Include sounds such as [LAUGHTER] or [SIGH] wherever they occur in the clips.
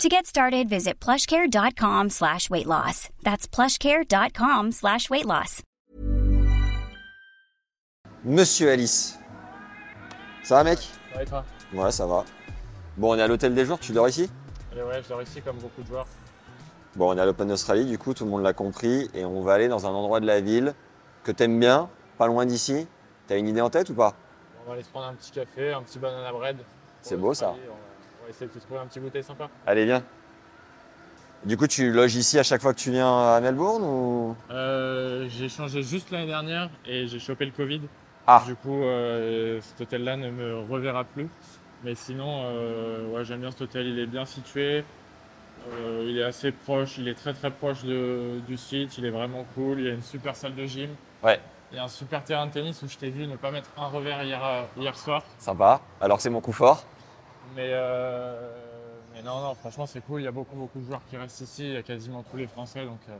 To get started, visit plushcare.com slash weight loss. That's plushcare.com slash weight loss. Monsieur Alice. Ça va, mec? Ouais, toi? Ouais, ça va. Bon, on est à l'hôtel des joueurs, tu dors ici? Et ouais, je dors ici comme beaucoup de joueurs. Bon, on est à l'Open d'Australie, du coup, tout le monde l'a compris, et on va aller dans un endroit de la ville que t'aimes bien, pas loin d'ici. T'as une idée en tête ou pas? On va aller se prendre un petit café, un petit banana bread. C'est beau, ça. On va, on va essayer de se trouver un petit goûter sympa. Allez, viens. Du coup, tu loges ici à chaque fois que tu viens à Melbourne ou? Euh, j'ai changé juste l'année dernière et j'ai chopé le Covid. Ah. Du coup, euh, cet hôtel-là ne me reverra plus. Mais sinon, euh, ouais, j'aime bien cet hôtel. Il est bien situé. Il est assez proche. Il est très très proche de- du site. Il est vraiment cool. Il y a une super salle de gym. Ouais. Il y a un super terrain de tennis où je t'ai vu ne pas mettre un revers hier, hier soir. Sympa. Alors c'est mon coup fort. Mais, euh, mais non, non, franchement, c'est cool. Il y a beaucoup, beaucoup de joueurs qui restent ici. Il y a quasiment tous les Français. Donc, euh,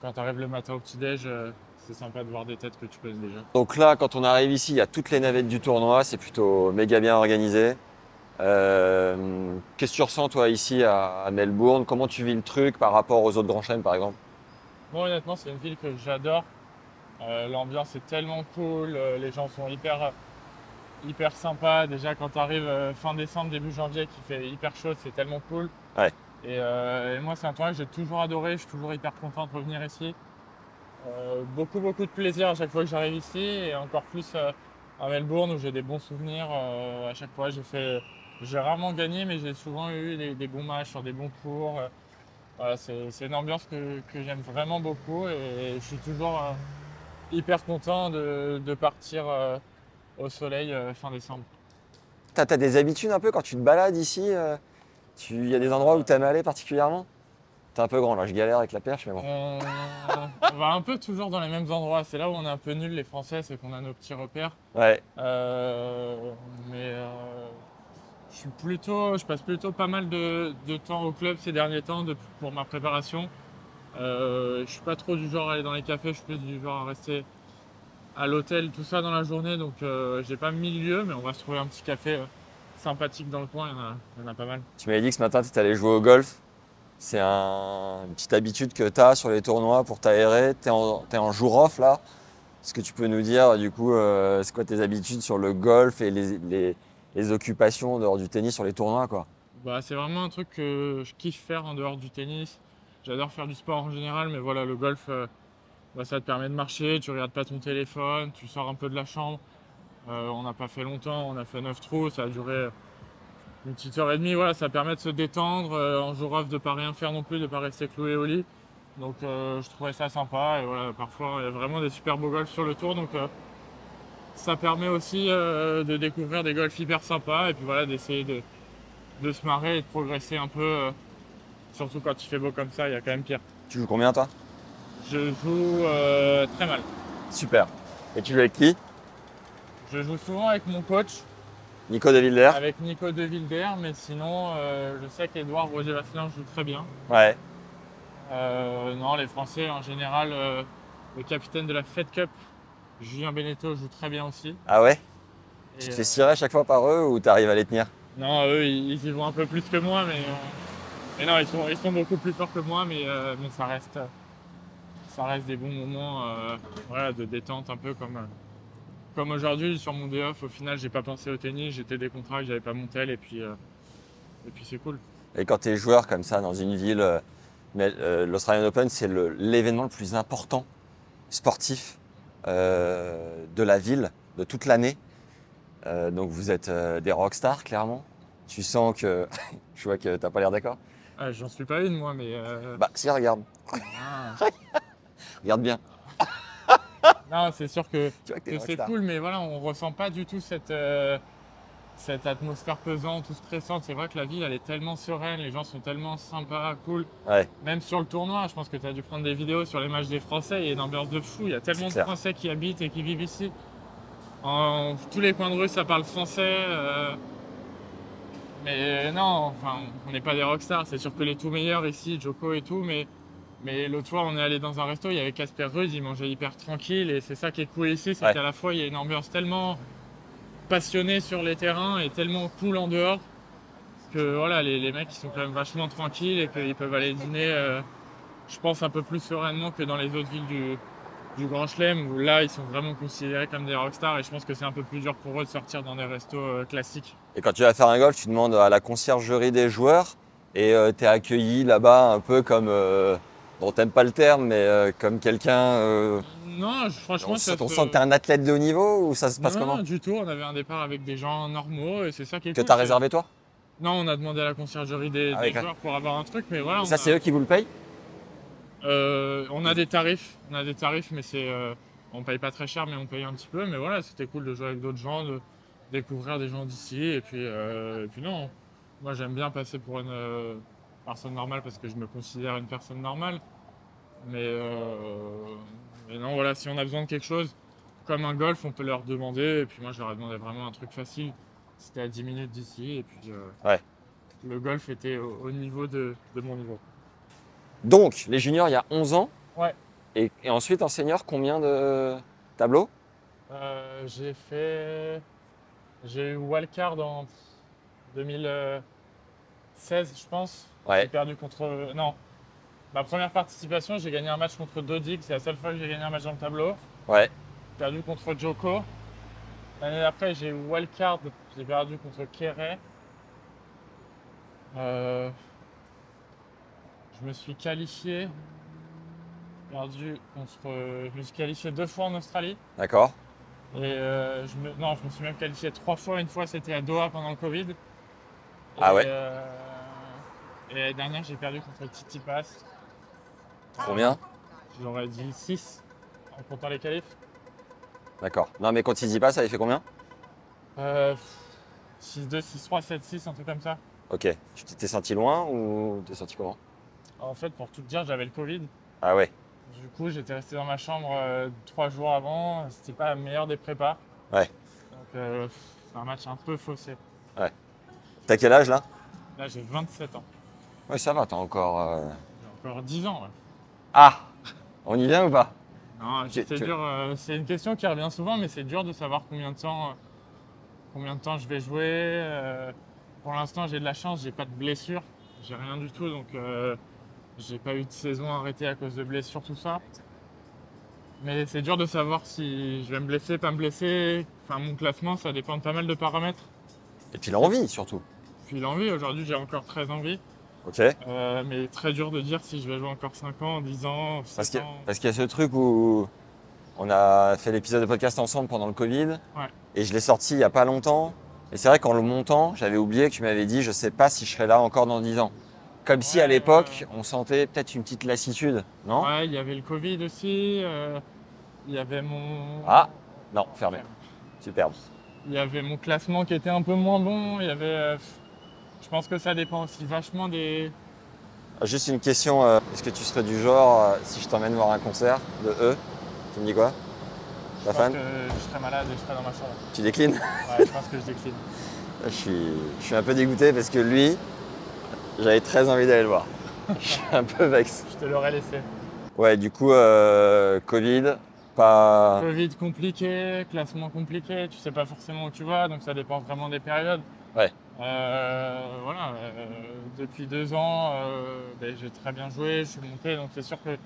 quand tu arrives le matin au petit-déj, euh, c'est sympa de voir des têtes que tu connais déjà. Donc là, quand on arrive ici, il y a toutes les navettes du tournoi. C'est plutôt méga bien organisé. Euh, Qu'est-ce que tu ressens, toi, ici à, à Melbourne? Comment tu vis le truc par rapport aux autres grands chaînes, par exemple? Moi, honnêtement, c'est une ville que j'adore. L'ambiance est tellement cool. les gens sont hyper, hyper sympas. Déjà, quand tu arrives fin décembre, début janvier, qu'il fait hyper chaud, c'est tellement cool. Ouais. Et, euh, et moi, c'est un tournoi que j'ai toujours adoré. Je suis toujours hyper content de revenir ici. Euh, beaucoup, beaucoup de plaisir à chaque fois que j'arrive ici. Et encore plus euh, à Melbourne où j'ai des bons souvenirs. Euh, à chaque fois, j'ai fait. J'ai rarement gagné, mais j'ai souvent eu des, des bons matchs sur des bons cours. Euh, voilà, c'est c'est une ambiance que, que j'aime vraiment beaucoup et je suis toujours euh, hyper content de, de partir euh, au soleil euh, fin décembre. T'as as des habitudes un peu quand tu te balades ici euh, Il y a des endroits où t'aimes aller particulièrement? T'es un peu grand là, je galère avec la perche, mais bon. On, on va un peu toujours dans les mêmes endroits. C'est là où on est un peu nuls les Français, c'est qu'on a nos petits repères. Ouais, Euh, mais euh, je suis plutôt, je passe plutôt pas mal de, de temps au club ces derniers temps de- pour ma préparation. Euh, je suis pas trop du genre à aller dans les cafés, je suis plus du genre à rester à l'hôtel, tout ça dans la journée. Donc euh, j'ai pas mille lieux, mais on va se trouver un petit café euh, sympathique dans le coin. Il y en a, il y en a pas mal. tu m'avais dit que ce matin tu allé jouer au golf. C'est un- une petite habitude que t'as sur les tournois pour t'aérer. T'es en, t'es en jour off là. Est-ce que tu peux nous dire du coup, euh, c'est quoi tes habitudes sur le golf et les, les- les occupations en dehors du tennis sur les tournois quoi? Bah, c'est vraiment un truc que je kiffe faire en dehors du tennis. J'adore faire du sport en général, mais voilà, le golf, euh, bah, ça te permet de marcher, tu regardes pas ton téléphone, tu sors un peu de la chambre. Euh, on n'a pas fait longtemps, on a fait 9 trous, ça a duré une petite heure et demie. Voilà, ça permet de se détendre, euh, en jour off, de pas rien faire non plus, de pas rester cloué au lit. Donc euh, je trouvais ça sympa et voilà, parfois il y a vraiment des super beaux golfs sur le tour. Donc euh, ça permet aussi euh, de découvrir des golfs hyper sympas et puis voilà, d'essayer de, de se marrer et de progresser un peu. euh, surtout quand il fait beau comme ça, il y a quand même pire. Tu joues combien toi? Je joue euh, très mal. Super. Et tu joues avec qui? Je joue souvent avec mon coach, Nico de Wilder avec Nico De Wilder, mais sinon euh, je sais qu'Edouard Roger Vasselin joue très bien. Ouais. Euh, non, les Français en général, le capitaine de la Fed Cup, Julien Beneteau, joue très bien aussi. Ah ouais? Et, Tu te fais cirer à chaque fois par eux ou t'arrives à les tenir? Non, eux, ils, ils y vont un peu plus que moi, mais, mais non, ils sont, ils sont beaucoup plus forts que moi, mais, mais ça reste, ça reste des bons moments, euh, voilà, de détente un peu comme, euh, comme aujourd'hui sur mon day off. Au final, j'ai pas pensé au tennis, j'étais décontracté, j'avais pas mon tel, et puis, euh, et puis c'est cool. Et quand tu es joueur comme ça dans une ville, euh, l'Australian Open, c'est l'événement le, plus important sportif de la ville, de toute l'année. Donc vous êtes des rockstars, clairement. Tu sens que. [LAUGHS] Je vois que t'as pas l'air d'accord. Ah, J'en suis pas une, moi, mais. euh, Bah, si, regarde. ah. [LAUGHS] Regarde bien. Non, c'est sûr que, c'est cool, mais voilà, on ressent pas du tout cette, euh, cette atmosphère pesante ou stressante. C'est vrai que la ville, elle est tellement sereine, les gens sont tellement sympas, cool. Ouais. Même sur le tournoi, je pense que tu as dû prendre des vidéos sur les matchs des Français, il y a une ambiance de fou. Il y a tellement de clair. Français qui habitent et qui vivent ici. En tous les coins de rue, ça parle français. euh, Mais non, enfin, on n'est pas des rockstars. C'est sûr que les tout meilleurs ici, Joko et tout, mais, mais l'autre fois, on est allé dans un resto, il y avait Casper Ruud, il mangeait hyper tranquille. Et c'est ça qui est cool ici, c'est Ouais. qu'à la fois, il y a une ambiance tellement passionnée sur les terrains et tellement cool en dehors que voilà, les, les mecs ils sont quand même vachement tranquilles et qu'ils peuvent aller dîner, euh, je pense, un peu plus sereinement que dans les autres villes du, du Grand Chelem où là ils sont vraiment considérés comme des rockstars et je pense que c'est un peu plus dur pour eux de sortir dans des restos euh, classiques. Et quand tu vas faire un golf, tu demandes à la conciergerie des joueurs et tu es accueilli là-bas un peu comme, euh, bon, t'aimes pas le terme, mais euh, comme quelqu'un. euh, Non, je- franchement, on ça on se- sent que t'es un athlète de haut niveau ou ça se passe non, comment? non, du tout. On avait un départ avec des gens normaux et c'est ça qui est Que cool, t'as c'est- réservé toi? Non, on a demandé à la conciergerie des, Ah des joueurs pour avoir un truc, mais voilà. Et on Ça, a- c'est eux qui vous le payent? Euh, on a des tarifs, on a des tarifs, mais c'est, euh, on paye pas très cher, mais on paye un petit peu. Mais voilà, c'était cool de jouer avec d'autres gens, de découvrir des gens d'ici. Et puis, euh, et puis non, moi j'aime bien passer pour une euh, personne normale parce que je me considère une personne normale. Mais, euh, mais non, voilà, si on a besoin de quelque chose, comme un golf, on peut leur demander. Et puis moi, je leur ai demandé vraiment un truc facile. C'était à 10 minutes d'ici. Et puis, euh, Ouais. le golf était au, au niveau de, de mon niveau. Donc, les juniors, il y a 11 ans. Ouais. Et, et ensuite, en senior, combien de tableaux? Euh, j'ai fait. J'ai eu wildcard en 2016, je pense. J'ai Ouais. perdu contre. Non. Ma première participation, j'ai gagné un match contre Dodig. C'est la seule fois que j'ai gagné un match dans le tableau. Ouais. J'ai perdu contre Joko. L'année d'après, j'ai eu wildcard. J'ai perdu contre Kere. Euh, Je me suis qualifié. Perdu contre. Je me suis qualifié deux fois en Australie. D'accord. Et euh, je me, non, je me suis même qualifié trois fois. Une fois, c'était à Doha pendant le Covid. Et, Ah ouais. euh, et l'année dernière, j'ai perdu contre Titi Pass. Combien J'aurais dit 6 en comptant les qualifs. D'accord. Non, mais quand il dit pas, ça avait fait combien Euh, 6-2, 6-3, 7-6, un truc comme ça. Ok. Tu t'es senti loin ou t'es senti comment En fait, pour tout te dire, j'avais le Covid. Ah ouais. Du coup, j'étais resté dans ma chambre euh, trois jours avant. C'était pas la meilleure des prépas. Ouais. Donc, euh, c'est un match un peu faussé. T'as quel âge là Là, j'ai 27 ans. Ouais, ça va, t'as encore. euh, J'ai encore 10 ans. ouais. Ah On y vient ou pas? Non, c'est tu- dur. euh, c'est une question qui revient souvent, mais c'est dur de savoir combien de temps, euh, combien de temps je vais jouer. euh, pour l'instant, j'ai de la chance, j'ai pas de blessure, j'ai rien du tout, donc j'ai pas eu de saison arrêtée à cause de blessures, tout ça. Mais c'est dur de savoir si je vais me blesser, pas me blesser. Enfin, mon classement, ça dépend de pas mal de paramètres. Et puis l'envie surtout. Puis l'envie, aujourd'hui, j'ai encore très envie, Ok euh, mais très dur de dire si je vais jouer encore 5 ans, 10 ans, 7 Parce qu'il y, a- ans. parce qu'il y a ce truc où on a fait l'épisode de podcast ensemble pendant le Covid. Ouais. Et je l'ai sorti il y a pas longtemps. Et c'est vrai qu'en le montant, j'avais oublié que tu m'avais dit je sais pas si je serai là encore dans 10 ans. Comme si à l'époque, on sentait peut-être une petite lassitude, non? Ouais, il y avait le Covid aussi. euh, il y avait mon. Ah Non, fermé. Superbe. Il y avait mon classement qui était un peu moins bon. Il y avait. Je pense que ça dépend aussi vachement des. Juste une question, euh, est-ce que tu serais du genre, euh, si je t'emmène voir un concert de eux, tu me dis quoi? Je La pense fan que je serais malade et je serais dans ma chambre. Tu déclines? Ouais, je pense que je décline. [LAUGHS] je suis, je suis un peu dégoûté parce que lui, j'avais très envie d'aller le voir. [LAUGHS] je suis un peu vexe. Je te l'aurais laissé. Ouais, du coup, euh, Covid, pas. Covid compliqué, classement compliqué. Tu sais pas forcément où tu vas, donc ça dépend vraiment des périodes. Ouais. Euh, voilà. euh, depuis deux ans, euh, ben, j'ai très bien joué, je suis monté, donc c'est sûr que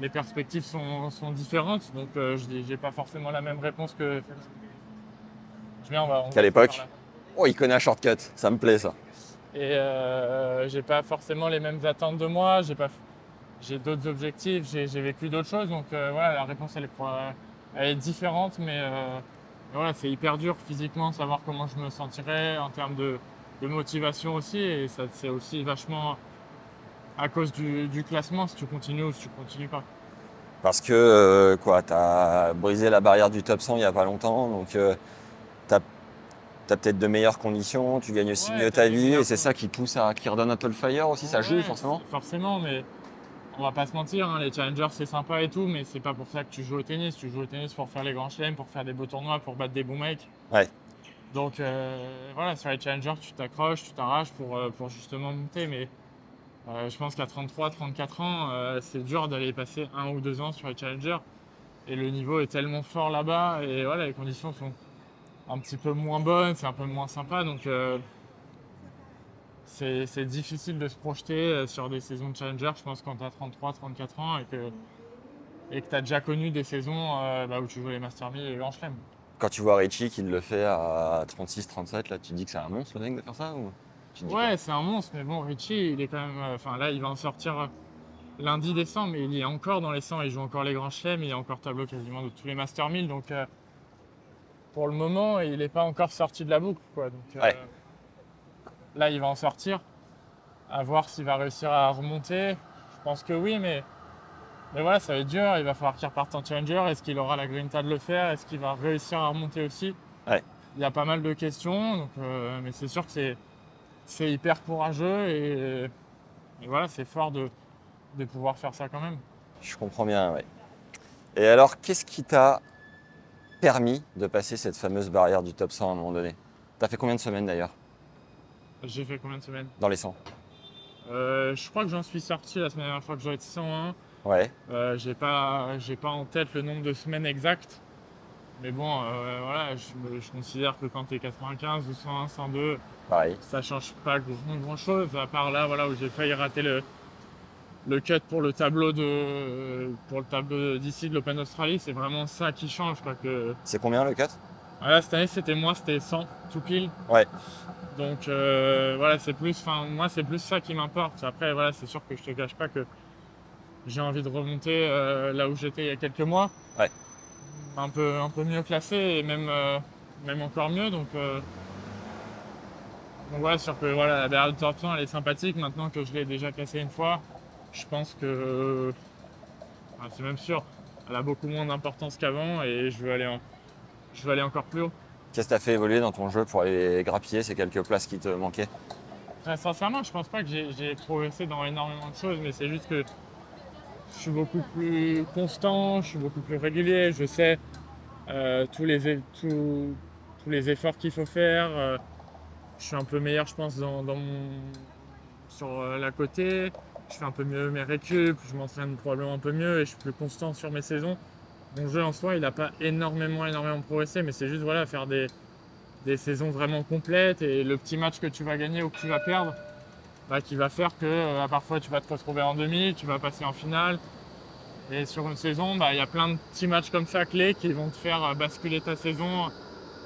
les perspectives sont, sont différentes. Donc euh, je n'ai pas forcément la même réponse que. Je viens, on va. Qu'à l'époque. Oh, il connaît un shortcut, ça me plaît ça. Et euh, j'ai pas forcément les mêmes attentes de moi. J'ai pas, j'ai d'autres objectifs. J'ai vécu d'autres choses. Donc euh, voilà, la réponse elle est, elle est différente, mais euh, voilà, c'est hyper dur physiquement savoir comment je me sentirais en termes de, de motivation aussi. Et ça c'est aussi vachement à cause du, du classement si tu continues ou si tu continues pas. Parce que, euh, quoi, t'as brisé la barrière du top 100 il y a pas longtemps, donc euh, t'as tu as peut-être de meilleures conditions, tu gagnes aussi Ouais, mieux ta vie, et c'est ça qui pousse à, qui redonne un peu le fire aussi, ça joue Ouais, forcément. Forcément, mais on va pas se mentir, hein, les challengers c'est sympa et tout, mais c'est pas pour ça que tu joues au tennis. Tu joues au tennis pour faire les grands chelems, pour faire des beaux tournois, pour battre des bons mecs. Ouais. Donc euh, voilà, sur les challengers, tu t'accroches, tu t'arraches pour, euh, pour justement monter, mais euh, je pense qu'à 33, 34 ans, c'est dur d'aller passer un ou deux ans sur les challengers. Et le niveau est tellement fort là-bas, et voilà, les conditions sont un petit peu moins bonnes, c'est un peu moins sympa, donc c'est difficile de se projeter euh, sur des saisons de challenger, je pense, quand tu as 33, 34 ans et que et que tu as déjà connu des saisons euh, bah, où tu joues les Master 1000 et les Grand Chelem. Quand tu vois Richie qui le fait à 36, 37, là, tu te dis que c'est un monstre le mec de faire ça ou tu te dis Ouais, c'est un monstre, mais bon, Richie, il est quand même. euh, Enfin, là, il va en sortir euh, lundi décembre, mais il est encore dans les 100, il joue encore les grands chelems, il est encore tableau quasiment de tous les Master 1000, donc pour le moment, il n'est pas encore sorti de la boucle, quoi. Donc, Ouais. Là, il va en sortir, à voir s'il va réussir à remonter. Je pense que oui, mais, mais voilà, ça va être dur, il va falloir qu'il reparte en challenger. Est-ce qu'il aura la grinta de le faire? Est-ce qu'il va réussir à remonter aussi? Ouais. Il y a pas mal de questions, donc, euh, mais c'est sûr que c'est c'est hyper courageux et, et voilà, c'est fort de, de pouvoir faire ça quand même. Je comprends bien, ouais. Et alors, qu'est-ce qui t'a permis de passer cette fameuse barrière du top 100 à un moment donné? T'as fait combien de semaines d'ailleurs? J'ai fait combien de semaines dans les 100 Euh, Je crois que j'en suis sorti la semaine dernière fois que j'aurais été 101. Ouais, Euh, j'ai pas, j'ai pas en tête le nombre de semaines exact. Mais bon, euh, voilà, je, considère que quand tu es 95 ou 101, 102, pareil. ça change pas grand, chose. À part là, voilà, où j'ai failli rater le, le cut pour le tableau de, pour le tableau d'ici de l'Open Australie. C'est vraiment ça qui change, quoi. Que C'est combien le cut? Voilà, cette année c'était moi, c'était 100 tout pile. Ouais. Donc euh, voilà, c'est plus, enfin moi c'est plus ça qui m'importe. Après voilà, c'est sûr que je te cache pas que j'ai envie de remonter euh, là où j'étais il y a quelques mois. Ouais. Un peu, un peu mieux classé et même, euh, même encore mieux. Donc, donc voilà, sûr que voilà, la barrière de top 100 elle est sympathique. Maintenant que je l'ai déjà cassée une fois, je pense que enfin, c'est même sûr, elle a beaucoup moins d'importance qu'avant et je veux aller en- je veux aller encore plus haut. Qu'est-ce que t'as fait évoluer dans ton jeu pour aller grappiller ces quelques places qui te manquaient sincèrement, je pense pas que j'ai progressé dans énormément de choses, mais c'est juste que je suis beaucoup plus constant, je suis beaucoup plus régulier, je sais euh, tous, les, efforts qu'il faut faire. euh, je suis un peu meilleur, je pense, sur euh, la côté. Je fais un peu mieux mes récup, je m'entraîne probablement un peu mieux et je suis plus constant sur mes saisons. Mon jeu en soi, il n'a pas énormément, progressé, mais c'est juste faire des, saisons vraiment complètes et le petit match que tu vas gagner ou que tu vas perdre, bah, qui va faire que euh, parfois tu vas te retrouver en demi, tu vas passer en finale. Et sur une saison, bah, il y a plein de petits matchs comme ça clés qui vont te faire euh, basculer ta saison.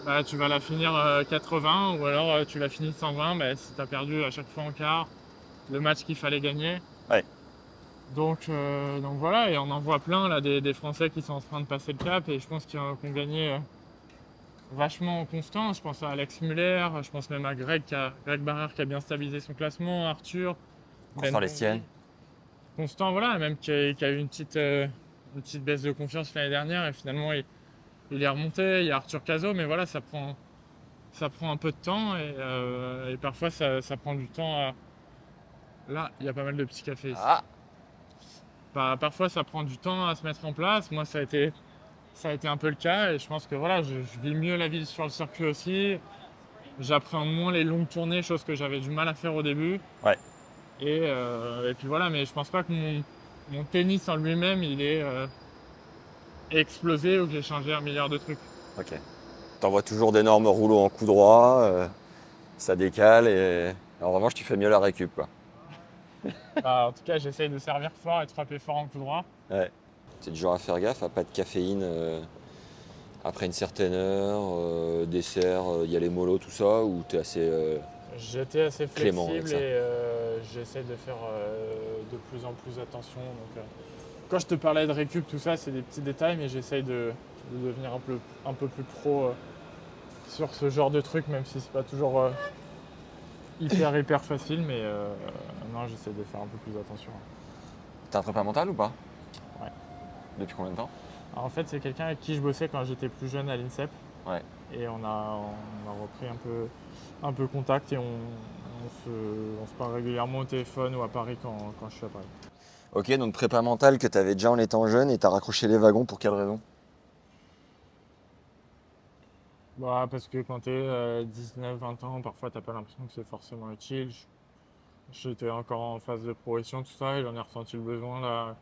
Bah, tu vas la finir euh, 80 ou alors euh, tu la finis 120 bah, si tu as perdu à chaque fois en quart le match qu'il fallait gagner. Donc, euh, donc voilà, et on en voit plein là, des, des Français qui sont en train de passer le cap et je pense qu'ils ont, gagné euh, vachement constant. Je pense à Alex Muller, je pense même à Greg, qui a, Greg Barrère qui a bien stabilisé son classement, Arthur. Constant Ben Lestienne. Condy. Constant, voilà, même qui a, qui a eu une petite, euh, une petite baisse de confiance l'année dernière et finalement il, il est remonté. Il y a Arthur Cazot, mais voilà, ça prend, ça prend un peu de temps et, euh, et parfois ça, ça prend du temps à. Là, il y a pas mal de petits cafés ici. Ah, Par- parfois ça prend du temps à se mettre en place. Moi ça a été, ça a été un peu le cas et je pense que voilà, je, je vis mieux la vie sur le circuit aussi. J'appréhende moins les longues tournées, chose que j'avais du mal à faire au début. Ouais. Et, euh, et puis voilà, mais je pense pas que mon, mon tennis en lui-même il est euh, explosé ou que j'ai changé un milliard de trucs. ok. T'envoies toujours d'énormes rouleaux en coup droit, euh, ça décale et en revanche tu fais mieux la récup quoi. Bah, en tout cas, j'essaye de servir fort et de frapper fort en coup droit. T'es du genre à faire gaffe à pas de caféine euh, après une certaine heure, euh, dessert, il y a les mollos, tout ça, ou t'es assez. euh, J'étais assez Clément avec flexible ça. et euh, j'essaie de faire euh, de plus en plus attention. Donc, euh, quand je te parlais de récup, tout ça, c'est des petits détails, mais j'essaye de, de devenir un peu, un peu plus pro euh, sur ce genre de truc, même si c'est pas toujours euh, hyper hyper facile, mais euh, non, j'essaie de faire un peu plus attention. T'as un prépa mental ou pas? Ouais. Depuis combien de temps? Alors, en fait, c'est quelqu'un avec qui je bossais quand j'étais plus jeune à l'INSEP. Ouais. Et on a, on a repris un peu, un peu contact et on, on se, on se parle régulièrement au téléphone ou à Paris quand, quand je suis à Paris. Ok, donc prépa mentale que tu avais déjà en étant jeune et tu as raccroché les wagons pour quelle raison? Bah, parce que quand tu es 19-20 ans, parfois t'as pas l'impression que c'est forcément utile. J'étais encore en phase de progression, tout ça, et j'en ai ressenti le besoin là,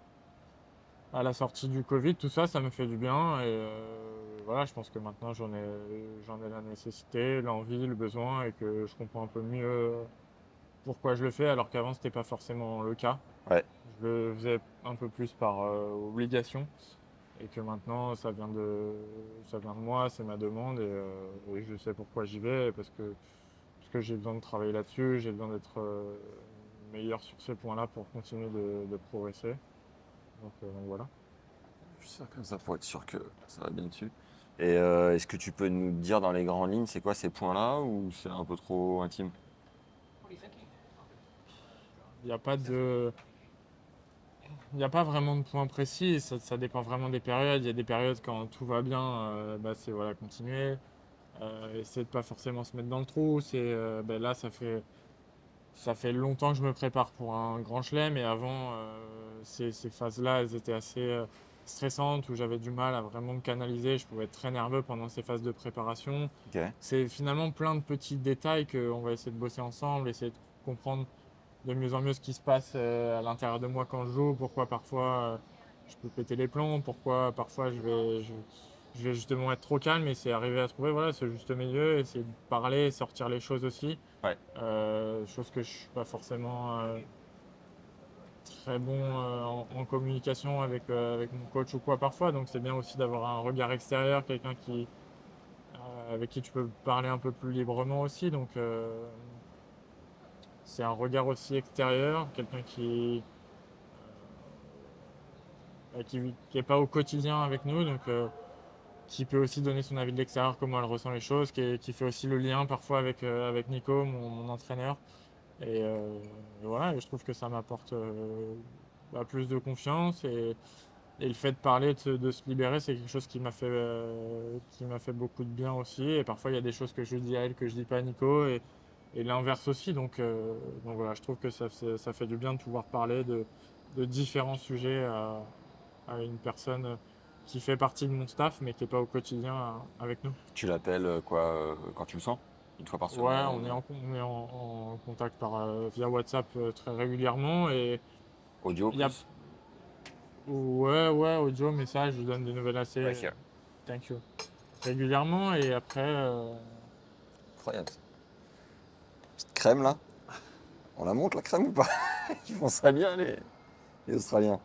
à la sortie du Covid, tout ça, ça me fait du bien. Et euh, voilà, je pense que maintenant j'en ai, j'en ai la nécessité, l'envie, le besoin, et que je comprends un peu mieux pourquoi je le fais, alors qu'avant c'était pas forcément le cas. Ouais. Je le faisais un peu plus par euh, obligation et que maintenant ça vient de ça vient de moi, c'est ma demande et, euh, et je sais pourquoi j'y vais parce que parce que j'ai besoin de travailler là-dessus, j'ai besoin d'être euh, meilleur sur ces points-là pour continuer de, de progresser. Donc, euh, donc voilà. Je suis sûr comme ça pour être sûr que ça va bien dessus. Et euh, est-ce que tu peux nous dire dans les grandes lignes, c'est quoi ces points-là ou c'est un peu trop intime? Il n'y a pas de il n'y a pas vraiment de point précis, ça, ça dépend vraiment des périodes. Il y a des périodes quand tout va bien, euh, bah, c'est voilà, continuer. Euh, essayer de pas forcément se mettre dans le trou. C'est euh, ben là, ça fait ça fait longtemps que je me prépare pour un grand chelem et avant ces, ces phases-là, elles étaient assez stressantes où j'avais du mal à vraiment me canaliser. Je pouvais être très nerveux pendant ces phases de préparation. C'est finalement plein de petits détails qu'on va essayer de bosser ensemble, essayer de comprendre de mieux en mieux ce qui se passe euh, à l'intérieur de moi quand je joue, pourquoi parfois euh, je peux péter les plombs, pourquoi parfois je vais, je, je vais justement être trop calme et c'est arriver à trouver voilà, ce juste milieu, essayer de parler, sortir les choses aussi. Ouais. Euh, chose que je suis pas forcément euh, très bon euh, en, en communication avec, avec mon coach ou quoi parfois, donc c'est bien aussi d'avoir un regard extérieur, quelqu'un qui avec qui tu peux parler un peu plus librement aussi. Donc, c'est un regard aussi extérieur, quelqu'un qui euh, qui n'est pas au quotidien avec nous, donc euh, qui peut aussi donner son avis de l'extérieur, comment elle ressent les choses, qui, fait aussi le lien parfois avec, euh, avec Nico, mon, mon entraîneur. Et, voilà, et je trouve que ça m'apporte bah, plus de confiance et, et le fait de parler, de se, libérer, c'est quelque chose qui m'a fait, fait beaucoup de bien aussi. Et parfois, il y a des choses que je dis à elle que je dis pas à Nico et, et l'inverse aussi. Donc, euh, donc voilà, je trouve que ça, fait- ça fait du bien de pouvoir parler de, de différents sujets à, à une personne qui fait partie de mon staff, mais qui n'est pas au quotidien euh, avec nous. Tu l'appelles euh, quoi quand tu le sens Une fois par semaine Ouais, on est en, on est en, en contact par, euh, via WhatsApp très régulièrement et Audio il y a- plus ouais, ouais, audio, message, je lui donne des nouvelles assez. Thank you. Régulièrement et après, euh, Incroyable. Crème là. On la monte la crème ou pas? Ils font ça bien les, les Australiens.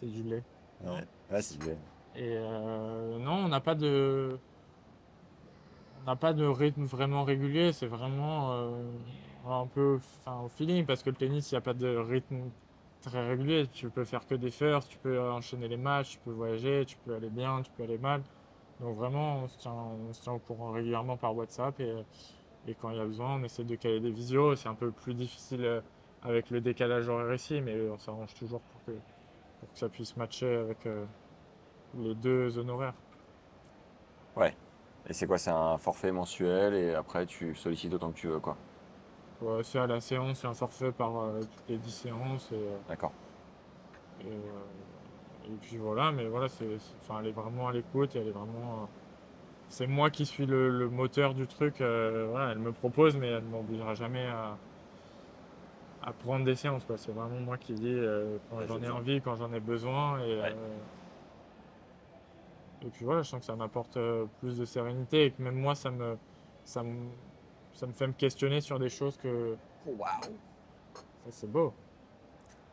c'est du lait. Ouais, ouais c'est bien. Et euh, non, on n'a pas de. On n'a pas de rythme vraiment régulier, c'est vraiment euh, un peu enfin, au feeling, parce que le tennis, il n'y a pas de rythme très régulier. Tu peux faire que des firsts, tu peux enchaîner les matchs, tu peux voyager, tu peux aller bien, tu peux aller mal. Donc vraiment, on se tient, on se tient au courant régulièrement par WhatsApp et, et quand il y a besoin, on essaie de caler des visios. C'est un peu plus difficile euh, avec le décalage horaire ici, mais on s'arrange toujours pour que, pour que ça puisse matcher avec euh, les deux zones horaires. Et c'est quoi? C'est un forfait mensuel et après tu sollicites autant que tu veux quoi. Ouais, c'est à la séance, c'est un forfait par euh, toutes les 10 séances. Et, euh, D'accord. et, euh, et puis voilà, mais voilà, c'est, enfin, elle est vraiment à l'écoute et elle est vraiment. euh, c'est moi qui suis le, le moteur du truc. euh, voilà, elle me propose, mais elle ne m'obligera jamais à, à prendre des séances. quoi. C'est vraiment moi qui dis euh, quand Ouais, j'en ai envie, quand j'en ai besoin. Et, Ouais. euh, et puis voilà, je sens que ça m'apporte plus de sérénité et que même moi, ça me, ça me, ça me fait me questionner sur des choses que. Waouh Ça, c'est beau.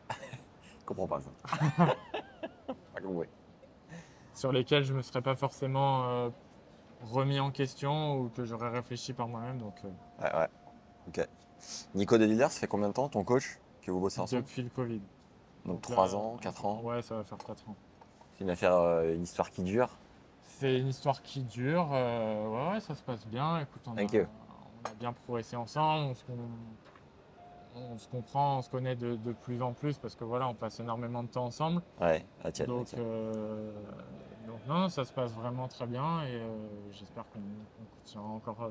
[LAUGHS] Je comprends pas ça. [LAUGHS] sur lesquels je me serais pas forcément euh, remis en question ou que j'aurais réfléchi par moi-même. Donc euh, Ouais, ouais. Ok. Nico De Villers, ça fait combien de temps ton coach que vous bossez ensemble? Depuis le Covid. Donc 3 Euh, ans, 4 ans? Ouais, ça va faire 4 ans. C'est une affaire, euh, une histoire qui dure? C'est une histoire qui dure. ouais, ouais, ça se passe bien. Écoute, on, a, on bien progressé ensemble. On on se comprend, on se connaît de, de plus en plus parce que voilà, on passe énormément de temps ensemble. Ouais, à Tienne. Donc, ok. euh, donc non, ça se passe vraiment très bien et euh, j'espère qu'on on continuera encore euh,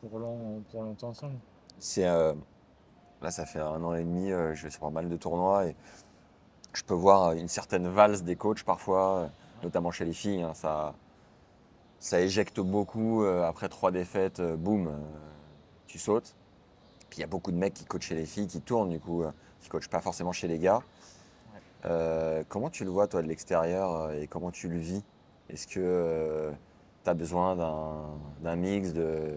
pour, long- pour longtemps ensemble. C'est euh, là, ça fait un an et demi, je vais sur pas mal de tournois et je peux voir une certaine valse des coachs parfois, notamment chez les filles. hein, ça, ça éjecte beaucoup après trois défaites, boum, tu sautes. Puis il y a beaucoup de mecs qui coachent chez les filles, qui tournent du coup, euh, qui coachent pas forcément chez les gars. Euh, comment tu le vois toi de l'extérieur euh, et comment tu le vis? Est-ce que tu as besoin d'un- mix de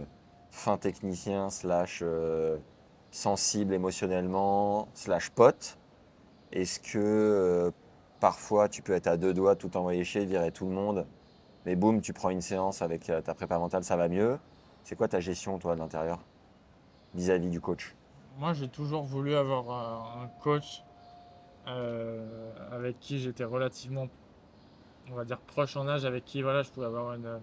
fin technicien slash euh, sensible émotionnellement slash pote? Est-ce que euh, parfois tu peux être à deux doigts tout envoyer chier, virer tout le monde, mais boum, tu prends une séance avec euh, ta prépa mentale, ça va mieux? C'est quoi ta gestion toi de l'intérieur? Vis-à-vis du coach Moi, j'ai toujours voulu avoir euh, un coach euh, avec qui j'étais relativement, on va dire, proche en âge, avec qui voilà, je pouvais avoir une,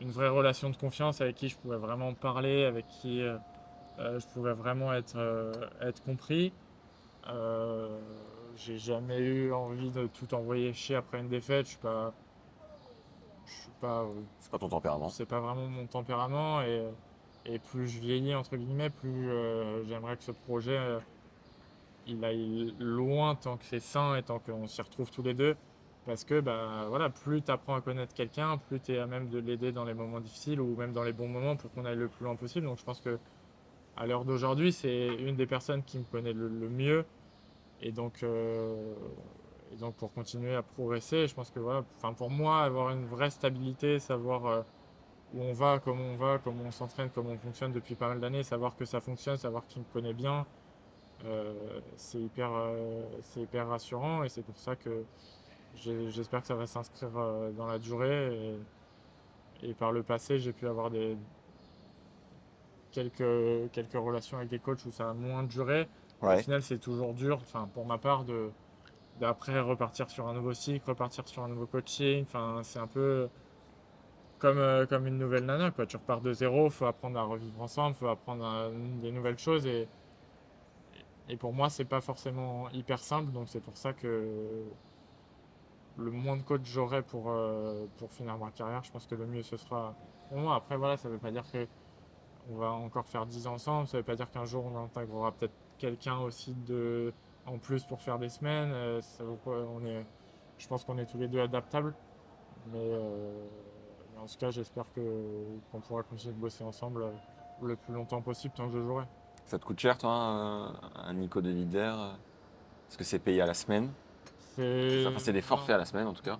une vraie relation de confiance, avec qui je pouvais vraiment parler, avec qui euh, je pouvais vraiment être, euh, être compris. J'ai jamais eu envie de tout envoyer chier après une défaite. Je suis pas, je suis pas, C'est pas ton tempérament c'est pas vraiment mon tempérament et, et plus je vieillis entre guillemets, plus euh, j'aimerais que ce projet euh, il aille loin tant que c'est sain et tant qu'on s'y retrouve tous les deux. Parce que bah, voilà, plus tu apprends à connaître quelqu'un, plus tu es à même de l'aider dans les moments difficiles ou même dans les bons moments pour qu'on aille le plus loin possible. Donc je pense que à l'heure d'aujourd'hui, c'est une des personnes qui me connaît le, mieux. Et donc, euh, et donc pour continuer à progresser, je pense que voilà, pour moi, avoir une vraie stabilité, savoir où on va, comment on va, comment on s'entraîne, comment on fonctionne depuis pas mal d'années, savoir que ça fonctionne, savoir qu'il me connaît bien, euh, c'est hyper, euh, c'est hyper rassurant et c'est pour ça que j'espère que ça va s'inscrire euh, dans la durée. Et, et par le passé, j'ai pu avoir des quelques, quelques relations avec des coachs où ça a moins duré. Au Ouais. final, c'est toujours dur, enfin, pour ma part, de d'après repartir sur un nouveau cycle, repartir sur un nouveau coaching. Enfin, c'est un peu comme, euh, comme une nouvelle nana, quoi. Tu repars de zéro, faut apprendre à revivre ensemble, faut apprendre à- des nouvelles choses. Et, et pour moi, c'est pas forcément hyper simple, donc c'est pour ça que le moins de coach j'aurai pour, euh, pour finir ma carrière, je pense que le mieux ce sera pour moi. Après, voilà, ça veut pas dire que on va encore faire 10 ans ensemble, ça veut pas dire qu'un jour on intégrera peut-être quelqu'un aussi de en plus pour faire des semaines. euh, je pense qu'on est tous les deux adaptables, mais, euh, en tout cas, j'espère qu'on pourra continuer de bosser ensemble euh, le plus longtemps possible tant que je jouerai. Ça te coûte cher toi un, un Nico de leader euh Est-ce que c'est payé à la semaine? C'est Enfin, des forfaits à la semaine en tout cas.